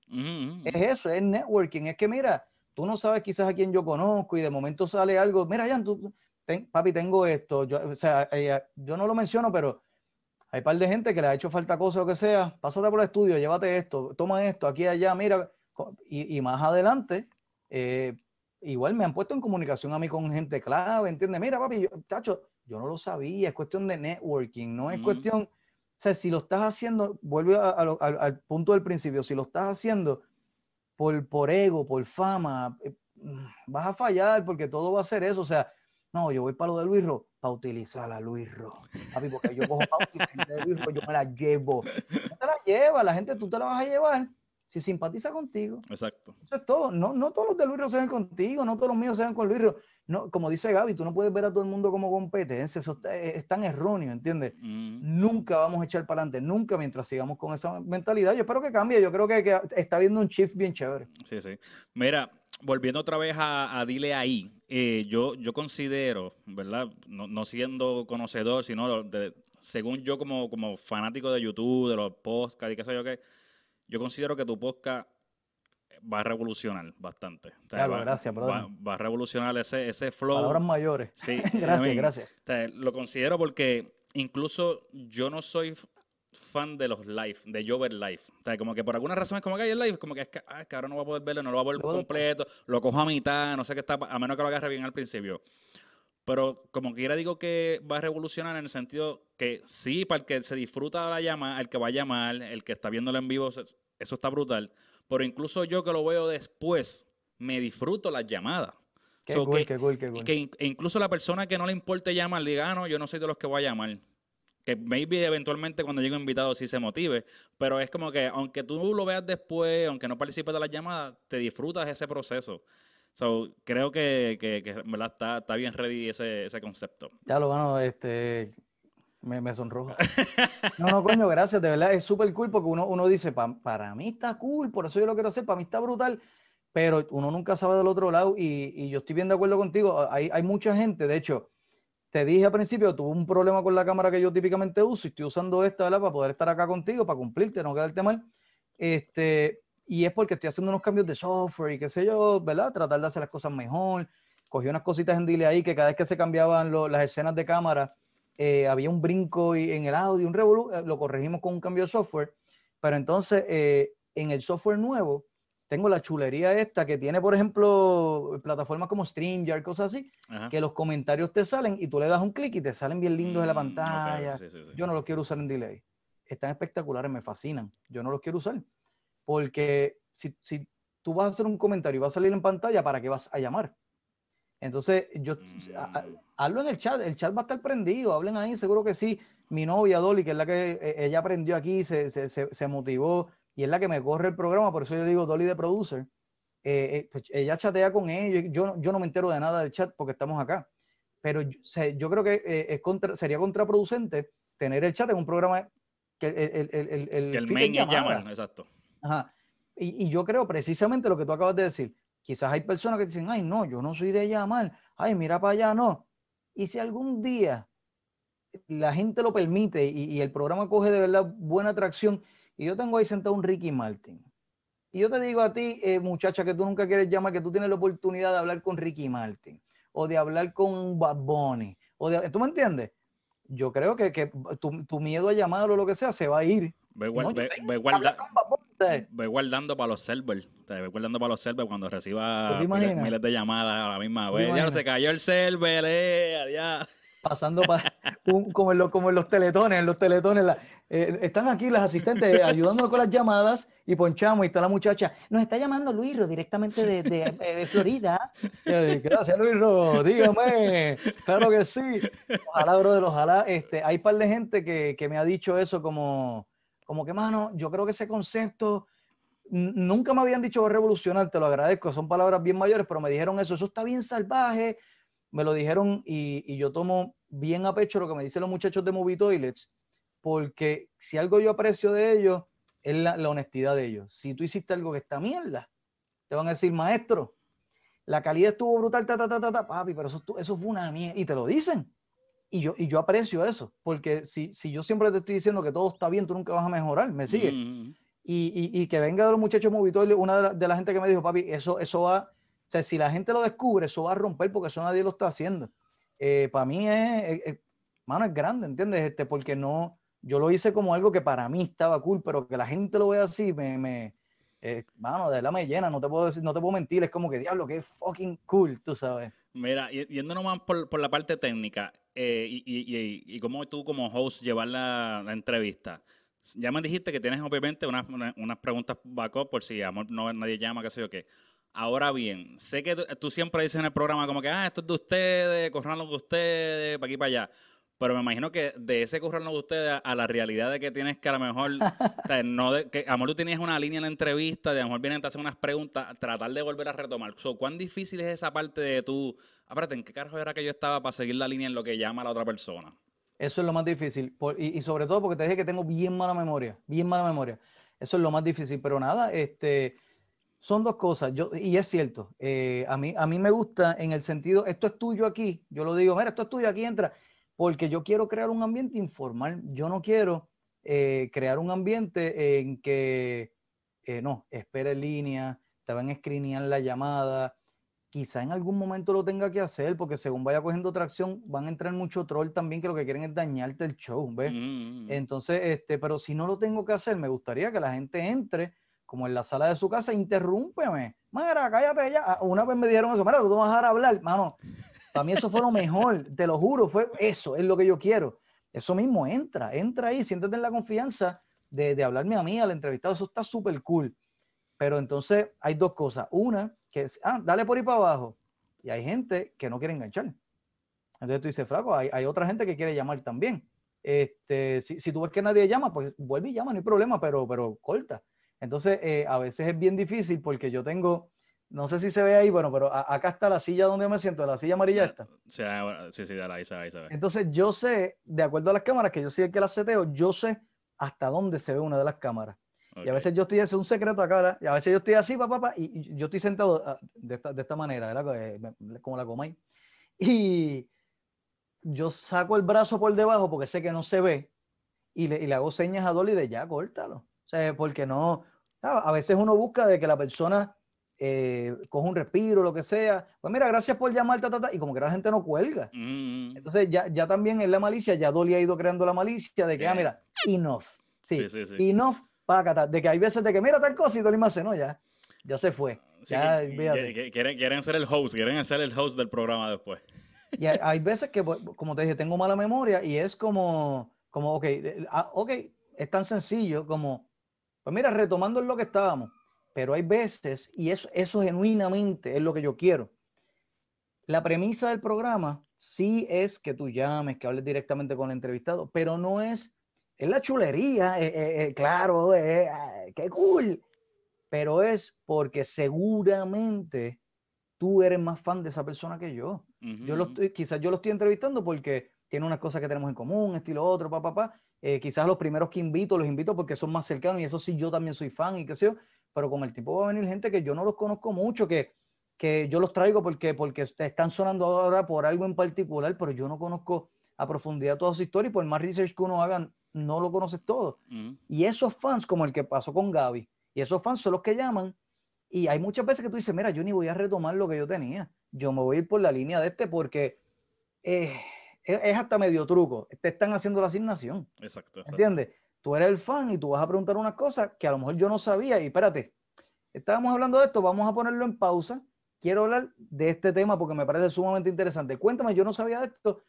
Es eso, es networking. Es que mira, tú no sabes quizás a quién yo conozco y de momento sale algo, mira, Jan, tú, papi, tengo esto. Yo, o sea, yo no lo menciono, pero hay un par de gente que le ha hecho falta cosas, lo que sea. Pásate por el estudio, llévate esto, toma esto, aquí, allá, mira. Y, más adelante, eh, igual me han puesto en comunicación a mí con gente clave, ¿entiendes? Mira, papi, yo, tacho, yo no lo sabía, es cuestión de networking, no es cuestión, o sea, si lo estás haciendo, vuelve al punto del principio, si lo estás haciendo por, por ego, por fama, eh, vas a fallar porque todo va a ser eso, o sea, no, yo voy para lo de Luis Ro, para utilizar a Luis Ro. Papi, porque yo cojo pauta de Luis Ro, yo me la llevo. No te la llevas, la gente tú te la vas a llevar si simpatiza contigo. Exacto. Eso es todo. No, no todos los de Luis Ro se contigo, no todos los míos se con Luis Ro. No, como dice Gaby, tú no puedes ver a todo el mundo como competencia. Eso es, tan erróneo, ¿entiendes? Mm. Nunca vamos a echar para adelante, nunca mientras sigamos con esa mentalidad. Yo espero que cambie. Yo creo que, que está habiendo un shift bien chévere. Sí, sí. Mira, volviendo otra vez a, Dile ahí, eh, yo, yo considero, ¿verdad? No, siendo conocedor, sino según yo como, como fanático de YouTube, de los podcasts y qué sé yo qué, yo considero que tu podcast va a revolucionar bastante. Claro, gracias, va, va, a revolucionar ese, ese flow. Palabras mayores. Sí, (laughs) gracias, gracias. lo considero porque incluso yo no soy fan de los live, de yo ver live. O sea, como que por alguna razón es como que hay el live, como que es que, ah, ahora no va a poder verlo, no lo va a ver completo, lo cojo a mitad, no sé qué está, a menos que lo agarre bien al principio. Pero como quiera digo que va a revolucionar en el sentido que sí, para el que se disfruta la llama, el que va a llamar, el que está viéndolo en vivo, eso está brutal. Pero incluso yo que lo veo después, me disfruto las llamadas. Qué cool, qué cool, qué cool. Que incluso la persona que no le importe llamar, diga, ah, no, yo no soy de los que voy a llamar que maybe eventualmente cuando llegue un invitado sí se motive, pero es como que aunque tú lo veas después, aunque no participes de la llamada, te disfrutas ese proceso. So, creo que, que, que Está, está, bien ready ese, ese concepto. Ya lo bueno, este, me, me sonrojo. (laughs) no, no, coño, gracias, de verdad, es súper cool porque uno, uno dice, para mí está cool, por eso yo lo quiero hacer, para mí está brutal, pero uno nunca sabe del otro lado y, y yo estoy bien de acuerdo contigo, hay, hay mucha gente, de hecho, te dije al principio, tuve un problema con la cámara que yo típicamente uso y estoy usando esta, ¿verdad? Para poder estar acá contigo, para cumplirte, no quedarte mal. Este, y es porque estoy haciendo unos cambios de software y qué sé yo, ¿verdad? Tratar de hacer las cosas mejor. Cogí unas cositas en Dile ahí que cada vez que se cambiaban las escenas de cámara, eh, había un brinco en el audio, un revolu eh, lo corregimos con un cambio de software. Pero entonces, eh, en el software nuevo, tengo la chulería esta que tiene, por ejemplo, plataformas como StreamYard, cosas así, que los comentarios te salen y tú le das un clic y te salen bien lindos en la mm, pantalla. Yo no los quiero usar en delay. Están espectaculares, me fascinan. Yo no los quiero usar. Porque si, si tú vas a hacer un comentario y va a salir en pantalla, ¿para qué vas a llamar? Entonces, yo, mm. hazlo en el chat, el chat va a estar prendido, hablen ahí, seguro que sí. Mi novia Dolly, que es la que e, ella aprendió aquí, se, se, se, se motivó, y es la que me corre el programa, por eso yo digo Dolly de Producer. Eh, eh, pues, ella chatea con ellos, yo, yo no me entero de nada del chat porque estamos acá, pero yo, creo que eh, es contra, sería contraproducente tener el chat en un programa que el, el, el, el, que el main es exacto. Ajá. Y, y, yo creo precisamente lo que tú acabas de decir, quizás hay personas que dicen, ay, no, yo no soy de llamar, ay, mira para allá, no. Y si algún día la gente lo permite y, y el programa coge de verdad buena atracción, y yo tengo ahí sentado un Ricky Martin. Y yo te digo a ti, eh, muchacha, que tú nunca quieres llamar, que tú tienes la oportunidad de hablar con Ricky Martin o de hablar con Bad Bunny. O de, ¿Tú me entiendes? Yo creo que, que tu, tu, miedo a llamarlo o lo que sea se va a ir. Ve, guardando para los servers. Ve guardando para los servers cuando reciba miles, de llamadas a la misma vez. Ya no se cayó el server, eh, adiós. pasando como, en como en los teletones, en los teletones, eh, están aquí las asistentes ayudándonos con las llamadas y ponchamos y está la muchacha, nos está llamando Luisro directamente de, de, Florida. Gracias Luisro, dígame, claro que sí. Ojalá, brother, ojalá, este, hay un par de gente que, que me ha dicho eso como, como que, mano, yo creo que ese concepto nunca me habían dicho revolucionar, te lo agradezco, son palabras bien mayores, pero me dijeron eso, eso está bien salvaje, me lo dijeron y, yo tomo bien a pecho lo que me dicen los muchachos de Movie Toilets, porque si algo yo aprecio de ellos es la, honestidad de ellos. Si tú hiciste algo que está mierda, te van a decir, maestro, la calidad estuvo brutal, ta, ta, ta, ta, papi, pero eso, eso fue una mierda, y te lo dicen. Y yo, y yo aprecio eso, porque si, si yo siempre te estoy diciendo que todo está bien, tú nunca vas a mejorar, ¿me sigue? Mm. Y, y, que venga de los muchachos Movitoil, una de la, de la, gente que me dijo, papi, eso, eso va, o sea, si la gente lo descubre, eso va a romper porque eso nadie lo está haciendo. Eh, para mí es, mano, es grande, ¿entiendes? Este, porque no, yo lo hice como algo que para mí estaba cool, pero que la gente lo vea así, me, me eh, mano, de la me llena, no te puedo decir, no te puedo mentir, es como que diablo, que es fucking cool, tú sabes. Mira, yendo nomás por, por la parte técnica, eh, y, y, y, cómo tú como host llevar la, la entrevista. Ya me dijiste que tienes obviamente unas, preguntas backup por si amor, no, nadie llama, qué sé yo qué. Ahora bien, sé que tú, siempre dices en el programa como que, ah, esto es de ustedes, corranlo de ustedes, para aquí para allá. Pero me imagino que de ese correrlo de ustedes a, la realidad de que tienes que a lo mejor, (laughs) o sea, no de, que a lo mejor tú tenías una línea en la entrevista, de a lo mejor vienen a hacer unas preguntas, tratar de volver a retomar. ¿Cuán difícil es esa parte de tú, aparte, ¿en qué carajo era que yo estaba para seguir la línea en lo que llama la otra persona? Eso es lo más difícil. y, sobre todo porque te dije que tengo bien mala memoria, bien mala memoria. Eso es lo más difícil. Pero nada, este, son dos cosas. Yo, y es cierto, eh, a, mí, a mí me gusta en el sentido, esto es tuyo aquí. Yo lo digo, mira, esto es tuyo aquí, entra. Porque yo quiero crear un ambiente informal. Yo no quiero eh, crear un ambiente en que, eh, no, espera en línea, te van a escrinear la llamada, quizá en algún momento lo tenga que hacer, porque según vaya cogiendo tracción, van a entrar mucho troll también que lo que quieren es dañarte el show, ¿ves? Mm. Entonces, este, pero si no lo tengo que hacer, me gustaría que la gente entre como en la sala de su casa, interrúmpeme. Mira, cállate ya. Ah, una vez me dijeron eso, mira, tú no vas a dejar hablar. Mano, para mí eso fue lo mejor, te lo juro, fue eso, es lo que yo quiero. Eso mismo, entra, entra ahí, siéntate en la confianza de, de hablarme a mí, al entrevistado, eso está súper cool. Pero entonces hay dos cosas. Una, que es, ah, dale por ahí para abajo. Y hay gente que no quiere enganchar. Entonces tú dices, flaco, hay, hay otra gente que quiere llamar también. Este, si, si, tú ves que nadie llama, pues vuelve y llama, no hay problema, pero, pero corta. Entonces, eh, a veces es bien difícil porque yo tengo, no sé si se ve ahí, bueno, pero acá está la silla donde yo me siento, la silla amarilla esta. Sí, ah, sí, sí, ahí se ve, ahí se ve. Entonces, yo sé, de acuerdo a las cámaras, que yo el que las seteo, yo sé hasta dónde se ve una de las cámaras. Y a veces yo estoy, es un secreto acá, Y a veces yo estoy así, papá, papá, y, yo estoy sentado ah, de esta, de esta manera, ¿verdad? Como la comáis. Y yo saco el brazo por debajo porque sé que no se ve y le, y le hago señas a Dolly de ya, córtalo. O sea, porque no, a veces uno busca de que la persona eh, coja un respiro, lo que sea. Pues mira, gracias por llamar, ta, y como que la gente no cuelga. Mm. Entonces ya, ya también en la malicia, ya Dolly ha ido creando la malicia de que, ah, mira, enough. Sí, sí, sí, enough de que hay veces de que mira tal cosa y Dolly me hace, no, ya, ya se fue. quieren, quieren ser el host, quieren ser el host del programa después. Y hay, veces que, pues, como te dije, tengo mala memoria y es como, como ok, ah, ok, es tan sencillo como, pues mira, retomando en lo que estábamos, pero hay veces, y eso, eso genuinamente es lo que yo quiero. La premisa del programa sí es que tú llames, que hables directamente con el entrevistado, pero no es es la chulería, eh, eh, eh, claro, qué cool, pero es porque seguramente tú eres más fan de esa persona que yo. yo lo estoy, quizás yo lo estoy entrevistando porque tiene unas cosas que tenemos en común, estilo otro, papá, papá. quizás los primeros que invito, los invito porque son más cercanos y eso sí, yo también soy fan y qué sé yo, pero con el tiempo va a venir gente que yo no los conozco mucho, que, que yo los traigo porque, porque están sonando ahora por algo en particular, pero yo no conozco a profundidad toda su historia y por más research que uno haga, no lo conoces todo. Y esos fans, como el que pasó con Gaby, y esos fans son los que llaman, y hay muchas veces que tú dices, mira, yo ni voy a retomar lo que yo tenía, yo me voy a ir por la línea de este porque eh, es, hasta medio truco, te están haciendo la asignación. Exacto, ¿Entiendes? Tú eres el fan y tú vas a preguntar una cosa que a lo mejor yo no sabía, y espérate, estábamos hablando de esto, vamos a ponerlo en pausa. Quiero hablar de este tema porque me parece sumamente interesante. Cuéntame, yo no sabía de esto,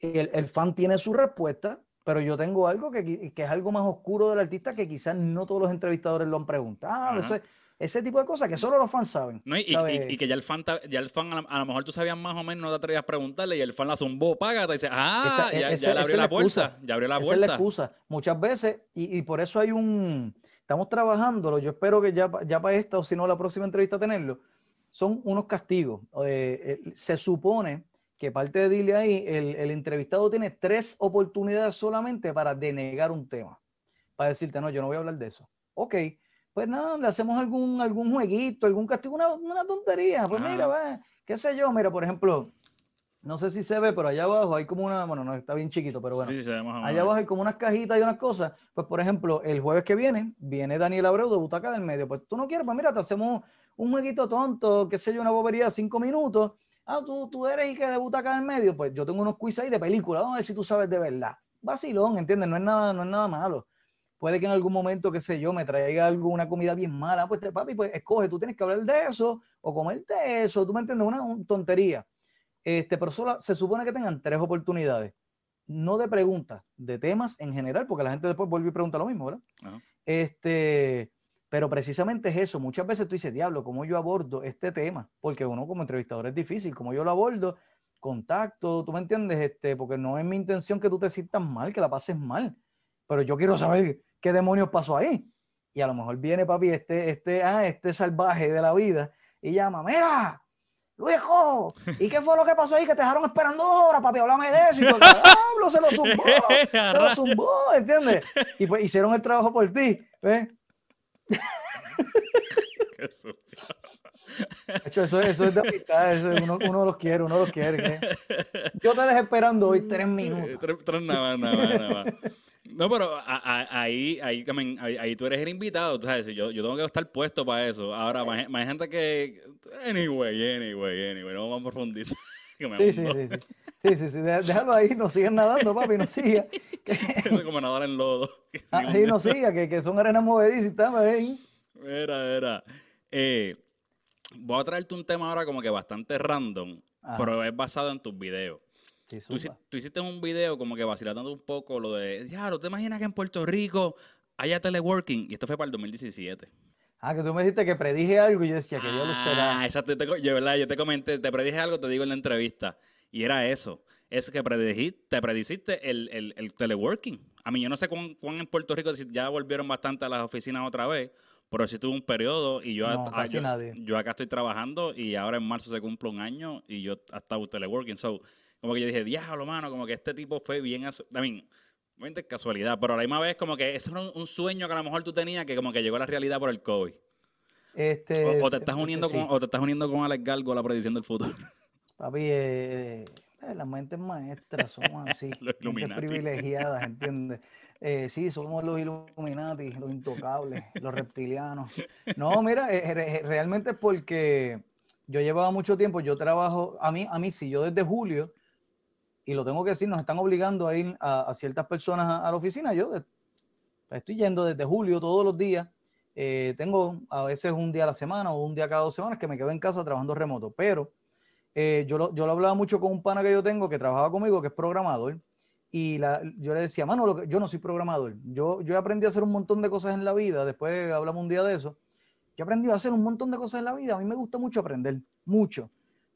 el, el fan tiene su respuesta, pero yo tengo algo que, que, es algo más oscuro del artista que quizás no todos los entrevistadores lo han preguntado. Eso ese tipo de cosas que solo los fans saben. y, que ya el fan, ya el fan a, lo mejor tú sabías más o menos, no te atrevías a preguntarle y el fan la zumbó, paga, te dice, ah, ya, ya le abrió la, puerta, ya abrió la puerta. Esa es la excusa. Muchas veces, y, y, por eso hay un, estamos trabajándolo, yo espero que ya, ya para esta o si no la próxima entrevista tenerlo, son unos castigos. Eh, eh, se supone que parte de dile ahí, el, el entrevistado tiene tres oportunidades solamente para denegar un tema, para decirte, no, yo no voy a hablar de eso. Ok, pues nada, le hacemos algún, algún jueguito, algún castigo, una, una tontería. Pues mira, va, qué sé yo, mira, por ejemplo, no sé si se ve, pero allá abajo hay como una, bueno, no está bien chiquito, pero bueno, sí, se ve más allá abajo hay como unas cajitas y unas cosas. Pues por ejemplo, el jueves que viene, viene Daniel Abreu de Butaca del Medio. Pues tú no quieres, pues mira, te hacemos un jueguito tonto, qué sé yo, una bobería de cinco minutos. Ah, tú, tú eres y que de Butaca del Medio. Pues yo tengo unos quiz ahí de película, vamos a ver si tú sabes de verdad. Vacilón, ¿entiendes? No es nada, no es nada malo puede que en algún momento, qué sé yo, me traiga alguna comida bien mala, pues papi, pues escoge, tú tienes que hablar de eso o comerte eso, tú me entiendes, una, tontería. Este, pero solo se supone que tengan tres oportunidades, no de preguntas, de temas en general, porque la gente después vuelve y pregunta lo mismo, ¿verdad? Este, pero precisamente es eso, muchas veces tú dices, diablo, ¿cómo yo abordo este tema? Porque uno como entrevistador es difícil, ¿cómo yo lo abordo? Contacto, tú me entiendes, este, porque no es mi intención que tú te sientas mal, que la pases mal, pero yo quiero saber ¿qué demonios pasó ahí? Y a lo mejor viene, papi, este, este, ah, este salvaje de la vida y llama, mira, Luijo, ¿y qué fue lo que pasó ahí? Que te dejaron esperando horas, papi, háblame de eso. Y todo, hablo, se lo zumbó, (laughs) se lo zumbó, ¿entiendes? Y pues hicieron el trabajo por ti, ¿ves? (laughs) Qué sucio. eso, eso es de amistad, eso uno, uno, los quiere, uno los quiere. (laughs) Yo te dejé esperando hoy tres minutos. Tres, tres nada más, nada más, nada más. No, pero ahí, ahí, ahí, tú eres el invitado, ¿sabes? Yo, yo tengo que estar puesto para eso. Ahora, más, más, gente que... Anyway, anyway, anyway, no vamos a profundizar. (laughs) sí, sí, sí, sí, sí, sí, déjalo ahí, no sigan nadando, papi, no siga. (laughs) Eso es como nadar en lodo. (laughs) Ahí no siga, que, que son arenas movedizas, está ahí. Mira, mira. Eh, voy a traerte un tema ahora como que bastante random, pero es basado en tus videos tú, hiciste un video como que vacilando un poco lo de, ¿no ¿te imaginas que en Puerto Rico haya teleworking? Y esto fue para el 2017. Ah, que tú me dijiste que predije algo y yo decía que yo lo será. Ah, exacto. yo, ¿verdad? yo te comenté, te predije algo, te digo en la entrevista. Y era eso. Es que predijiste, te prediciste el, el, el, teleworking. A mí yo no sé cuán, en Puerto Rico ya volvieron bastante a las oficinas otra vez, pero sí tuve un periodo y yo, yo, acá estoy trabajando y ahora en marzo se cumple un año y yo hasta teleworking. So, como que yo dije, diablo, mano, como que este tipo fue bien, mí, es casualidad, pero a la misma vez como que eso era un, sueño que a lo mejor tú tenías que como que llegó a la realidad por el COVID. Este, o, te estás uniendo con, o te estás uniendo con Alex Galgo a la predicción del futuro. (laughs) Papi, eh, eh, las mentes maestras somos así, (laughs) mentes privilegiadas, ¿entiendes? Eh, sí, somos los Illuminati, los intocables, los reptilianos. No, mira, realmente es porque yo llevaba mucho tiempo, yo trabajo, a mí, a mí sí, yo desde julio y lo tengo que decir, nos están obligando a ir a, ciertas personas a, la oficina. Yo estoy yendo desde julio todos los días. Eh, tengo a veces un día a la semana o un día cada dos semanas que me quedo en casa trabajando remoto, pero eh, yo, lo, yo lo hablaba mucho con un pana que yo tengo que trabajaba conmigo, que es programador, y la, yo le decía, mano, yo no soy programador, yo, yo aprendí a hacer un montón de cosas en la vida, después hablamos un día de eso, yo aprendí a hacer un montón de cosas en la vida, a mí me gusta mucho aprender, mucho,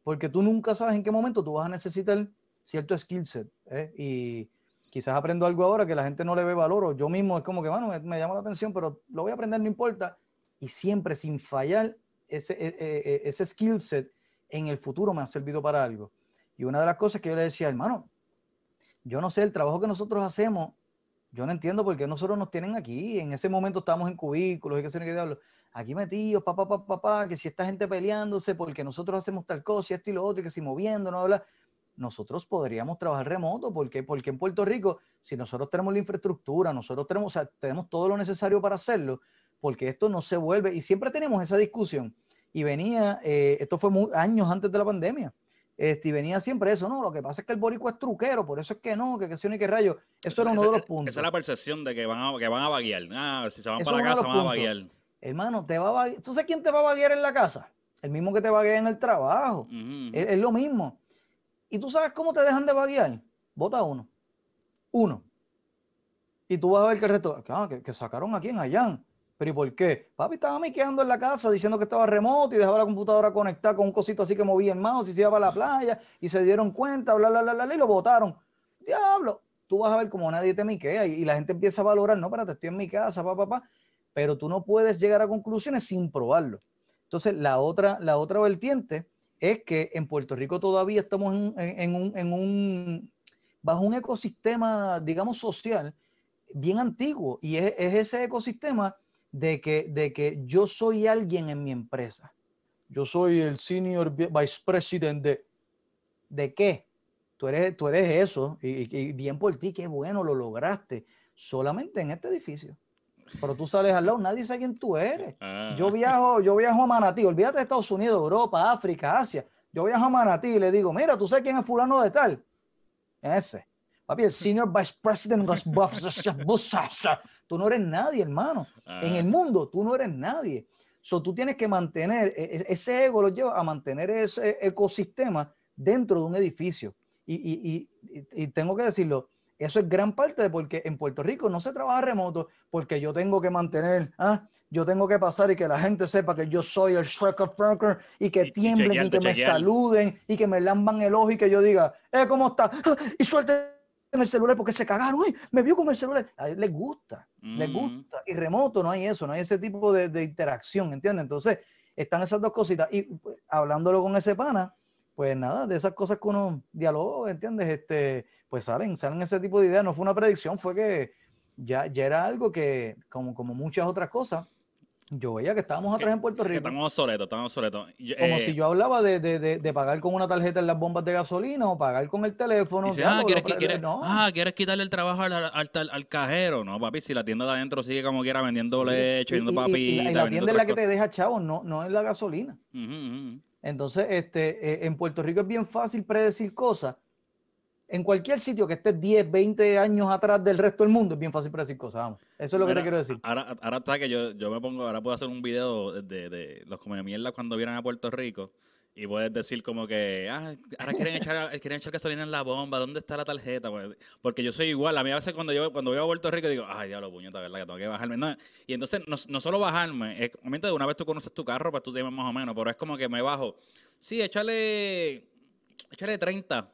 porque tú nunca sabes en qué momento tú vas a necesitar cierto skill set. ¿eh? Y quizás aprendo algo ahora que la gente no le ve valor o yo mismo es como que, bueno, me, llama la atención, pero lo voy a aprender, no importa. Y siempre sin fallar, ese, e, e, e, ese skill set en el futuro me ha servido para algo. Y una de las cosas que yo le decía, hermano, yo no sé, el trabajo que nosotros hacemos, yo no entiendo por qué nosotros nos tienen aquí. En ese momento estábamos en cubículos y qué sé qué diablo. Aquí metidos, papá, papá, papá, que si esta gente peleándose porque nosotros hacemos tal cosa y esto y lo otro, y que si moviendo, no habla nosotros podríamos trabajar remoto. ¿Por qué? Porque en Puerto Rico, si nosotros tenemos la infraestructura, nosotros tenemos, tenemos todo lo necesario para hacerlo, porque esto no se vuelve, y siempre tenemos esa discusión, y venía, eh, esto fue años antes de la pandemia, este, y venía siempre eso, no, lo que pasa es que el borico es truquero, por eso es que no, que que sí ni que rayo, eso, era uno de los puntos. Esa es la percepción de que van a, que van a vaguear, ah, si se van para la casa van a vaguear. Hermano, te va a ¿tú sabes quién te va a vaguear en la casa? El mismo que te vaguea en el trabajo, es lo mismo. ¿Y tú sabes cómo te dejan de vaguear? vota uno. Uno. Y tú vas a ver que el resto, ah, que, sacaron aquí en Allán. ¿Pero y por qué? Papi estaba me quedando en la casa diciendo que estaba remoto y dejaba la computadora conectada con un cosito así que movía el mouse y se iba a la playa y se dieron cuenta, bla, bla, bla, bla, y lo votaron. Diablo, tú vas a ver como nadie te miquea y, la gente empieza a valorar, no, espérate, estoy en mi casa, papá, papá, pero tú no puedes llegar a conclusiones sin probarlo. Entonces, la otra, la otra vertiente es que en Puerto Rico todavía estamos en, un, bajo un ecosistema, digamos, social bien antiguo y es, ese ecosistema de que, de que yo soy alguien en mi empresa. Yo soy el senior vice president de... ¿De qué? Tú eres, tú eres eso y, y bien por ti, qué bueno, lo lograste solamente en este edificio pero tú sales al lado, nadie sabe quién tú eres. Ah. Yo viajo, yo viajo a Manatí, olvídate de Estados Unidos, Europa, África, Asia. Yo viajo a Manatí y le digo, mira, ¿tú sabes quién es fulano de tal? Ese. Papi, el Senior Vice President Tú no eres nadie, hermano. En el ah. mundo, tú no eres nadie. So, tú tienes que mantener, e, e, ese ego lo lleva a mantener ese ecosistema dentro de un edificio. Y, y, y, y tengo que decirlo, eso es gran parte de porque en Puerto Rico no se trabaja remoto porque yo tengo que mantener, ah, yo tengo que pasar y que la gente sepa que yo soy el Shrek Franker y que tiemblen y, que me saluden y que me lamban el ojo y que yo diga, eh, ¿cómo está? Y suelte en el celular porque se cagaron, Uy, me vio con el celular. A él les gusta, les mm. gusta. Y remoto no hay eso, no hay ese tipo de, de interacción, ¿entiendes? Entonces, están esas dos cositas. Y pues, hablándolo con ese pana, pues nada, de esas cosas que uno dialoga, ¿entiendes? Este, pues salen, salen ese tipo de ideas. No fue una predicción, fue que ya, ya era algo que, como, como muchas otras cosas, yo veía que estábamos atrás en Puerto Rico. estamos obsoletos, estamos obsoletos. Como eh, si yo hablaba de, de, de, pagar con una tarjeta en las bombas de gasolina o pagar con el teléfono. ah, ¿quieres, ah, ¿quieres quitarle el trabajo al, al, cajero? No, papi, si la tienda de adentro sigue como quiera vendiendo leche, vendiendo papitas. Y, la, tienda es la que te deja chavo, no, no es la gasolina. Entonces, este, eh, en Puerto Rico es bien fácil predecir cosas en cualquier sitio que estés 10, 20 años atrás del resto del mundo, es bien fácil para decir cosas, vamos. Eso es lo que te quiero decir. Ahora, ahora está que yo, yo me pongo, ahora puedo hacer un video de, de los come mierda cuando vienen a Puerto Rico y puedes decir como que, ah, ahora quieren echar, quieren echar gasolina en la bomba, ¿dónde está la tarjeta? Pues, porque yo soy igual, a mí a veces cuando yo cuando voy a Puerto Rico digo, ay, diablo, puñeta, ¿verdad? Que tengo que bajarme. y entonces no, no solo bajarme, es, de una vez tú conoces tu carro, pues tú tienes más o menos, pero es como que me bajo, sí, échale, échale 30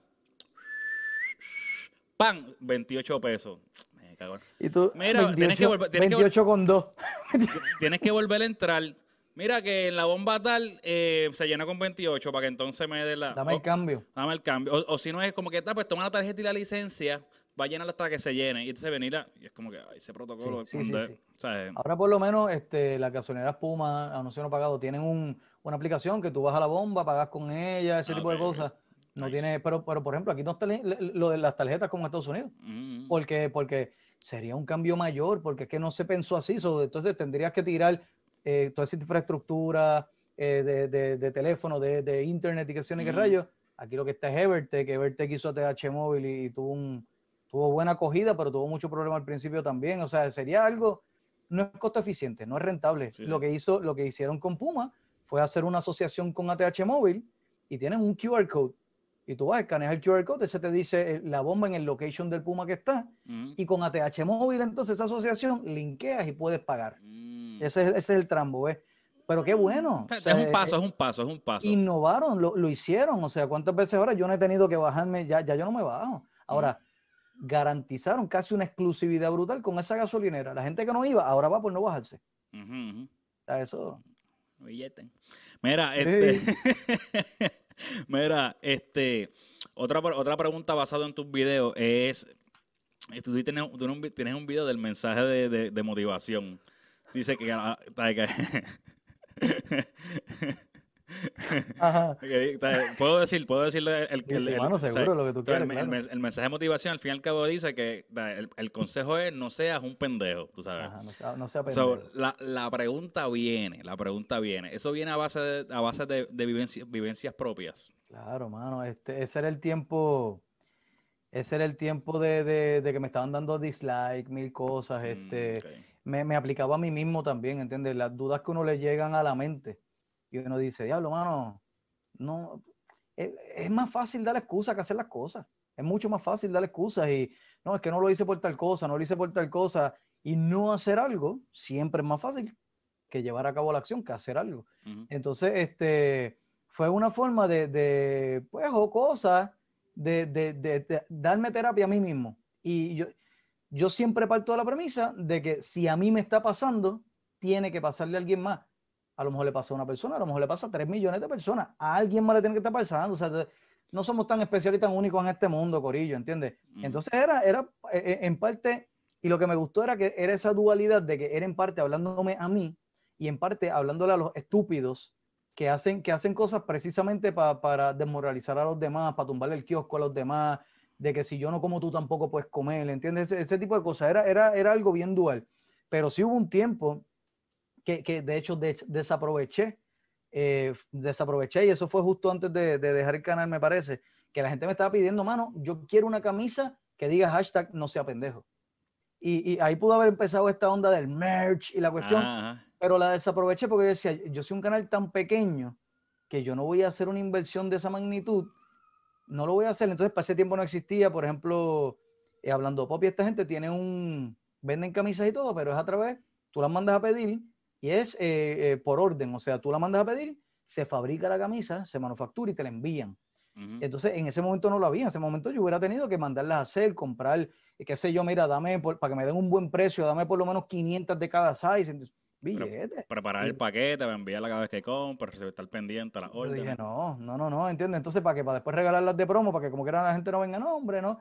¡Pam! 28 pesos. Me cago. Y tú, Mira, tienes que volver. 28 con 2. (laughs) tienes que volver a entrar. Mira que en la bomba tal eh, se llena con 28 para que entonces me dé la. Dame el cambio. Dame el cambio. O, si no es como que está, pues toma la tarjeta y la licencia, va a llenar hasta que se llene. Y entonces venir y es como que ay, ese protocolo. Sí, sí, sí, Ahora por lo menos este, las gasolineras Puma, anuncio no pagado, tienen un, una aplicación que tú vas a la bomba, pagas con ella, ese ah, tipo de cosas. No tiene, pero, pero por ejemplo, aquí no está lo de las tarjetas como en Estados Unidos. Mm. Porque, porque sería un cambio mayor, porque es que no se pensó así. entonces tendrías que tirar eh, toda esa infraestructura eh, de, de, teléfono, de, internet y qué sé qué mm. rayos. Aquí lo que está es Evertech, Evertech hizo TH móvil y, tuvo, un, tuvo buena acogida, pero tuvo mucho problema al principio también. O sea, sería algo, no es costo eficiente, no es rentable. lo, Que hizo, lo que hicieron con Puma fue hacer una asociación con ATH móvil y tienen un QR code y tú vas, escaneas el QR code, ese te dice eh, la bomba en el location del Puma que está. Mm. Y con ATH móvil, entonces esa asociación linkeas y puedes pagar. Mm. Ese, es, el trambo, ¿ves? Pero qué bueno. es un paso, es un paso, es un paso. Innovaron, lo, hicieron. O sea, ¿cuántas veces ahora yo no he tenido que bajarme? Ya, ya yo no me bajo. Ahora, mm. garantizaron casi una exclusividad brutal con esa gasolinera. La gente que no iba, ahora va por no bajarse. eso. Mira, este. (laughs) Mira, este, otra, otra pregunta basada en tus videos es, eh, tú tienes, un, tienes un video del mensaje de, de, motivación. Dice que... Ah, (laughs) puedo decir, puedo decirle el, el, el, mensaje de motivación al fin y al cabo dice que el, consejo es no seas un pendejo, tú sabes. no, sea, pendejo. la, la, pregunta viene, la pregunta viene. Eso viene a base de, a base de, vivencias, vivencias propias. Claro, mano, este, ese era el tiempo, ese era el tiempo de, de, que me estaban dando dislike, mil cosas, mm, este, me, me aplicaba a mí mismo también, ¿entiendes? Las dudas que uno le llegan a la mente y uno dice, diablo, mano, no. es, es más fácil dar excusa que hacer las cosas. Es mucho más fácil dar excusas y no, es que no lo hice por tal cosa, no lo hice por tal cosa y no hacer algo siempre es más fácil que llevar a cabo la acción que hacer algo. Entonces, este, fue una forma de, de pues, o cosas, de, de, de, darme terapia a mí mismo. Y yo, yo siempre parto de la premisa de que si a mí me está pasando, tiene que pasarle a alguien más. A lo mejor le pasa a una persona, a lo mejor le pasa a tres millones de personas. A alguien más le tiene que estar pasando. O sea, no somos tan especiales y tan únicos en este mundo, Corillo, ¿entiendes? Entonces era, era e, e, en parte, y lo que me gustó era que era esa dualidad de que era en parte hablándome a mí y en parte hablándole a los estúpidos que hacen, que hacen cosas precisamente para desmoralizar a los demás, para tumbarle el kiosco a los demás, de que si yo no como tú tampoco puedes comer, ¿entiendes? Ese, tipo de cosas. Era, era, era algo bien dual. Pero sí hubo un tiempo que, que de hecho desaproveché, eh, desaproveché y eso fue justo antes de, de, dejar el canal, me parece, que la gente me estaba pidiendo, mano, yo quiero una camisa que diga hashtag no sea pendejo. Y, y ahí pudo haber empezado esta onda del merch y la cuestión pero la desaproveché porque yo decía, yo soy un canal tan pequeño que yo no voy a hacer una inversión de esa magnitud, no lo voy a hacer. Entonces, para ese tiempo no existía, por ejemplo, eh, hablando pop y esta gente tiene un, venden camisas y todo, pero es a través, tú las mandas a pedir y es eh, eh, por orden, o sea, tú la mandas a pedir, se fabrica la camisa, se manufactura y te la envían. Entonces, en ese momento no lo había, en ese momento yo hubiera tenido que mandarlas a hacer, comprar, qué sé yo, mira, dame, para que me den un buen precio, dame por lo menos 500 de cada size preparar el paquete, enviarla cada vez que compras, estar pendiente a las órdenes. dije, no, no, no, no, ¿entiendes? Entonces, ¿para que Para después regalarlas de promo, para que como quiera la gente no venga, no, hombre, ¿no?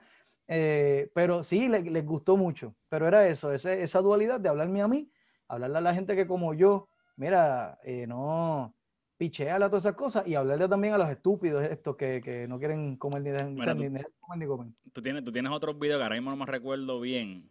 Eh, pero sí, les, gustó mucho. Pero era eso, esa dualidad de hablarme a mí, hablarle a la gente que como yo, mira, eh, no, picheala todas esas cosas y hablarle también a los estúpidos estos que, que no quieren comer ni, dejar, ni, ni comer Tú tienes, tú tienes otros videos que ahora mismo no me recuerdo bien,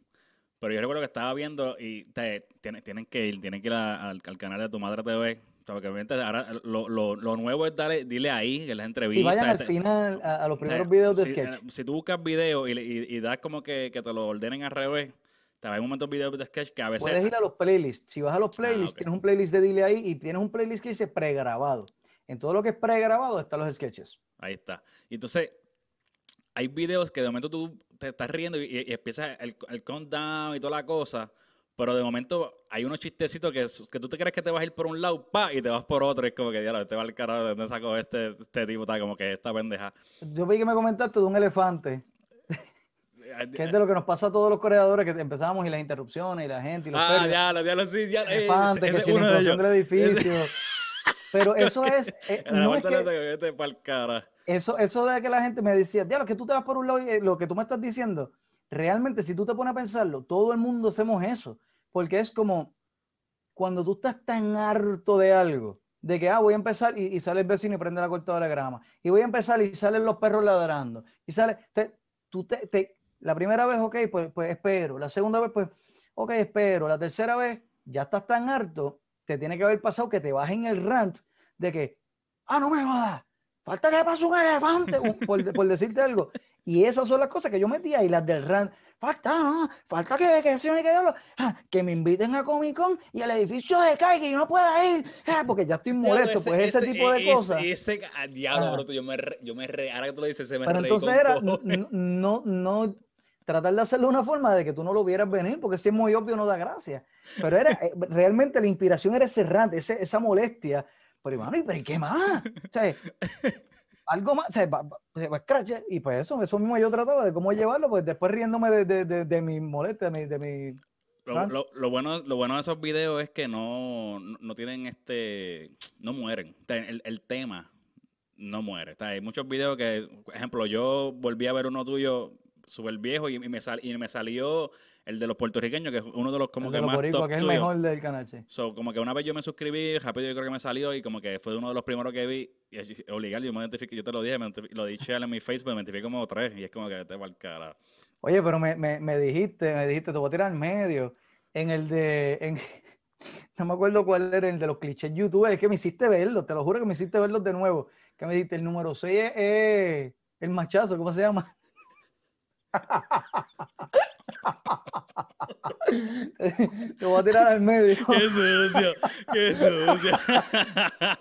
pero yo recuerdo que estaba viendo y te, tienen, tienen que ir, tienen que ir al, canal de tu madre TV. Porque obviamente ahora lo, lo, lo, nuevo es darle, dile ahí, que las entrevistas. Y vayan al este, final a, los primeros videos de si, sketch. Si tú buscas videos y, y, das como que, que, te lo ordenen al revés, te va un montón de videos de sketch que a veces. Puedes ir a los playlists. Si vas a los ah, playlists, tienes un playlist de dile ahí y tienes un playlist que dice pregrabado. En todo lo que es pregrabado están los sketches. Ahí está. Y entonces, hay videos que de momento tú te estás riendo y, empieza el, el, countdown y toda la cosa, pero de momento hay unos chistecitos que, que tú te crees que te vas a ir por un lado, pa, y te vas por otro, y es como que, diablo, te va el carajo, ¿de dónde sacó este, este tipo? Está como que esta pendeja. Yo vi que me comentaste de un elefante. que es de lo que nos pasa a todos los creadores, que empezamos y las interrupciones y la gente y los Ah, ya, ya, lo sí, ya. Elefante, que si la del edificio. Pero (laughs) eso es... Eh, no es que... Eso, eso de que la gente me decía, lo que tú te vas por un lado y eh, lo que tú me estás diciendo, realmente si tú te pones a pensarlo, todo el mundo hacemos eso, porque es como cuando tú estás tan harto de algo, de que, ah, voy a empezar y, sale el vecino y prende la cortadora de grama, y voy a empezar y salen los perros ladrando, y sale, tú te, te, la primera vez, ok, pues, pues espero, la segunda vez, pues, ok, espero, la tercera vez, ya estás tan harto, te tiene que haber pasado que te bajen el rant de que, ah, no me jodas, Falta que pase un elefante, por, por, decirte algo. Y esas son las cosas que yo metía y las del RAN. Falta, ¿no? Falta que, que, que, ah, que me inviten a Comic Con y el edificio de caiga y yo no pueda ir. Ah, porque ya estoy molesto, pues ese, tipo de cosas. Ese, ah, diablo, yo me, yo me re, ahora que tú lo dices, se me Pero entonces era, no, no, tratar de hacerlo de una forma de que tú no lo vieras venir, porque si es muy obvio no da gracia. Pero era, eh, (laughs) realmente la inspiración era cerrante, esa molestia pero, hermano, ¿y pero qué más? O sea, algo más, o sea, scratch, y pues eso, eso mismo yo trataba de cómo llevarlo, pues después riéndome de, de, de, de mi molestia, de mi... De mi lo, lo, lo, bueno, lo bueno de esos videos es que no, no tienen este, no mueren. El, el tema no muere. Hay muchos videos que, por ejemplo, yo volví a ver uno tuyo súper viejo y, me sal, y me salió el de los puertorriqueños, que es uno de los como que más top que es el mejor del canal, sí. So, como que una vez yo me suscribí, rápido yo creo que me salió y como que fue uno de los primeros que vi. Y obligado, yo me identifiqué, yo te lo dije, me lo dije en mi Facebook, me identifiqué como tres y es como que te va el cara. Oye, pero me, me, me, dijiste, me dijiste, te voy a tirar al medio. En el de, en, (laughs) no me acuerdo cuál era el de los clichés YouTube, es que me hiciste verlo, te lo juro que me hiciste verlos de nuevo. Que me dijiste, el número 6 es el machazo, ¿cómo se llama? (laughs) Te voy a tirar al medio. Qué sucio, qué sucio. (laughs)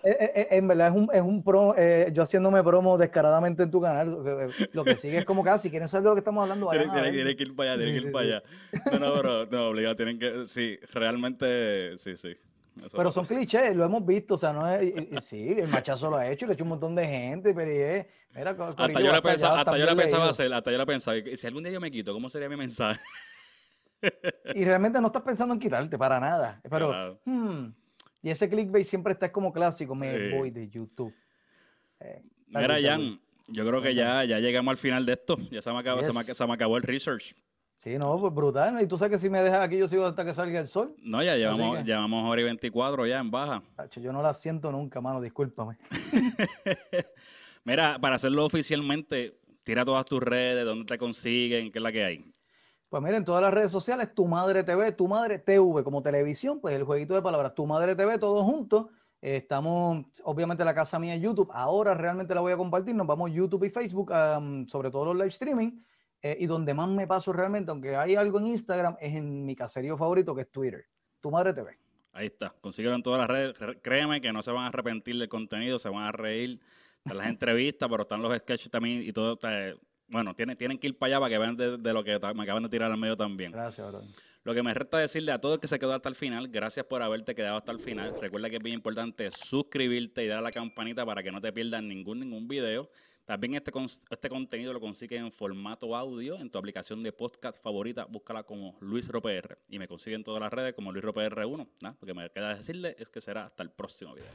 Eh, eh, eh, en verdad es un, es un pro, eh, yo haciéndome promo descaradamente en tu canal. Lo que sigue es como casi, quieren saber de lo que estamos hablando. Tienen, que ir para allá, tienen que ir para allá. No, no, pero no, obligado, tienen que, sí, realmente, sí, sí. Eso Pero son clichés, lo hemos visto, o sea, no es, y- y- sí, el machazo lo ha hecho, le ha hecho un montón de gente, pero es, mira, Hasta yo, la pensaba, hasta yo la pensaba hacer, hasta yo la pensaba. Si algún día yo me quito, ¿cómo sería mi mensaje? (laughs) Y realmente no estás pensando en quitarte para nada, pero, Claro. hmm, y ese clickbait siempre está como clásico, me Sí. voy de YouTube. Eh, Mira, Jan, yo creo que ya, ya llegamos al final de esto. Ya se me acabó, se me, se me acabó el research. Sí, no, pues brutal, y tú sabes que si me dejas aquí yo sigo hasta que salga el sol. No, ya llevamos, que- llevamos hora y 24 ya en baja. Yo no la siento nunca, mano, discúlpame. (laughs) Mira, para hacerlo oficialmente, tira todas tus redes, dónde te consiguen, qué es la que hay. Pues mira, en todas las redes sociales, Tu Madre TV, Tu Madre TV, como televisión, pues el jueguito de palabras, Tu Madre TV, todos juntos. Eh, estamos, obviamente, en la casa mía en YouTube. Ahora realmente la voy a compartir. Nos vamos YouTube y Facebook, sobre todo los live streaming. Eh, y donde más me paso realmente, aunque hay algo en Instagram, es en mi caserío favorito, que es Twitter. Tu Madre TV. Ahí está, consíguelo en todas las redes. Re- Créeme que no se van a arrepentir del contenido, se van a reír. Están las (laughs) entrevistas, pero están los sketches también y todo. bueno, tienen, tienen que ir para allá para que vean de, de lo que me acaban de tirar al medio también. Gracias, bro. Lo que me resta decirle a todo el que se quedó hasta el final, gracias por haberte quedado hasta el final. Recuerda que es bien importante suscribirte y dar a la campanita para que no te pierdas ningún, ningún video. También este, este contenido lo consigues en formato audio en tu aplicación de podcast favorita. Búscala como Luis RoPR y me consigue en todas las redes como Luis RoPR1. Nada, Lo que me queda decirle es que será hasta el próximo video.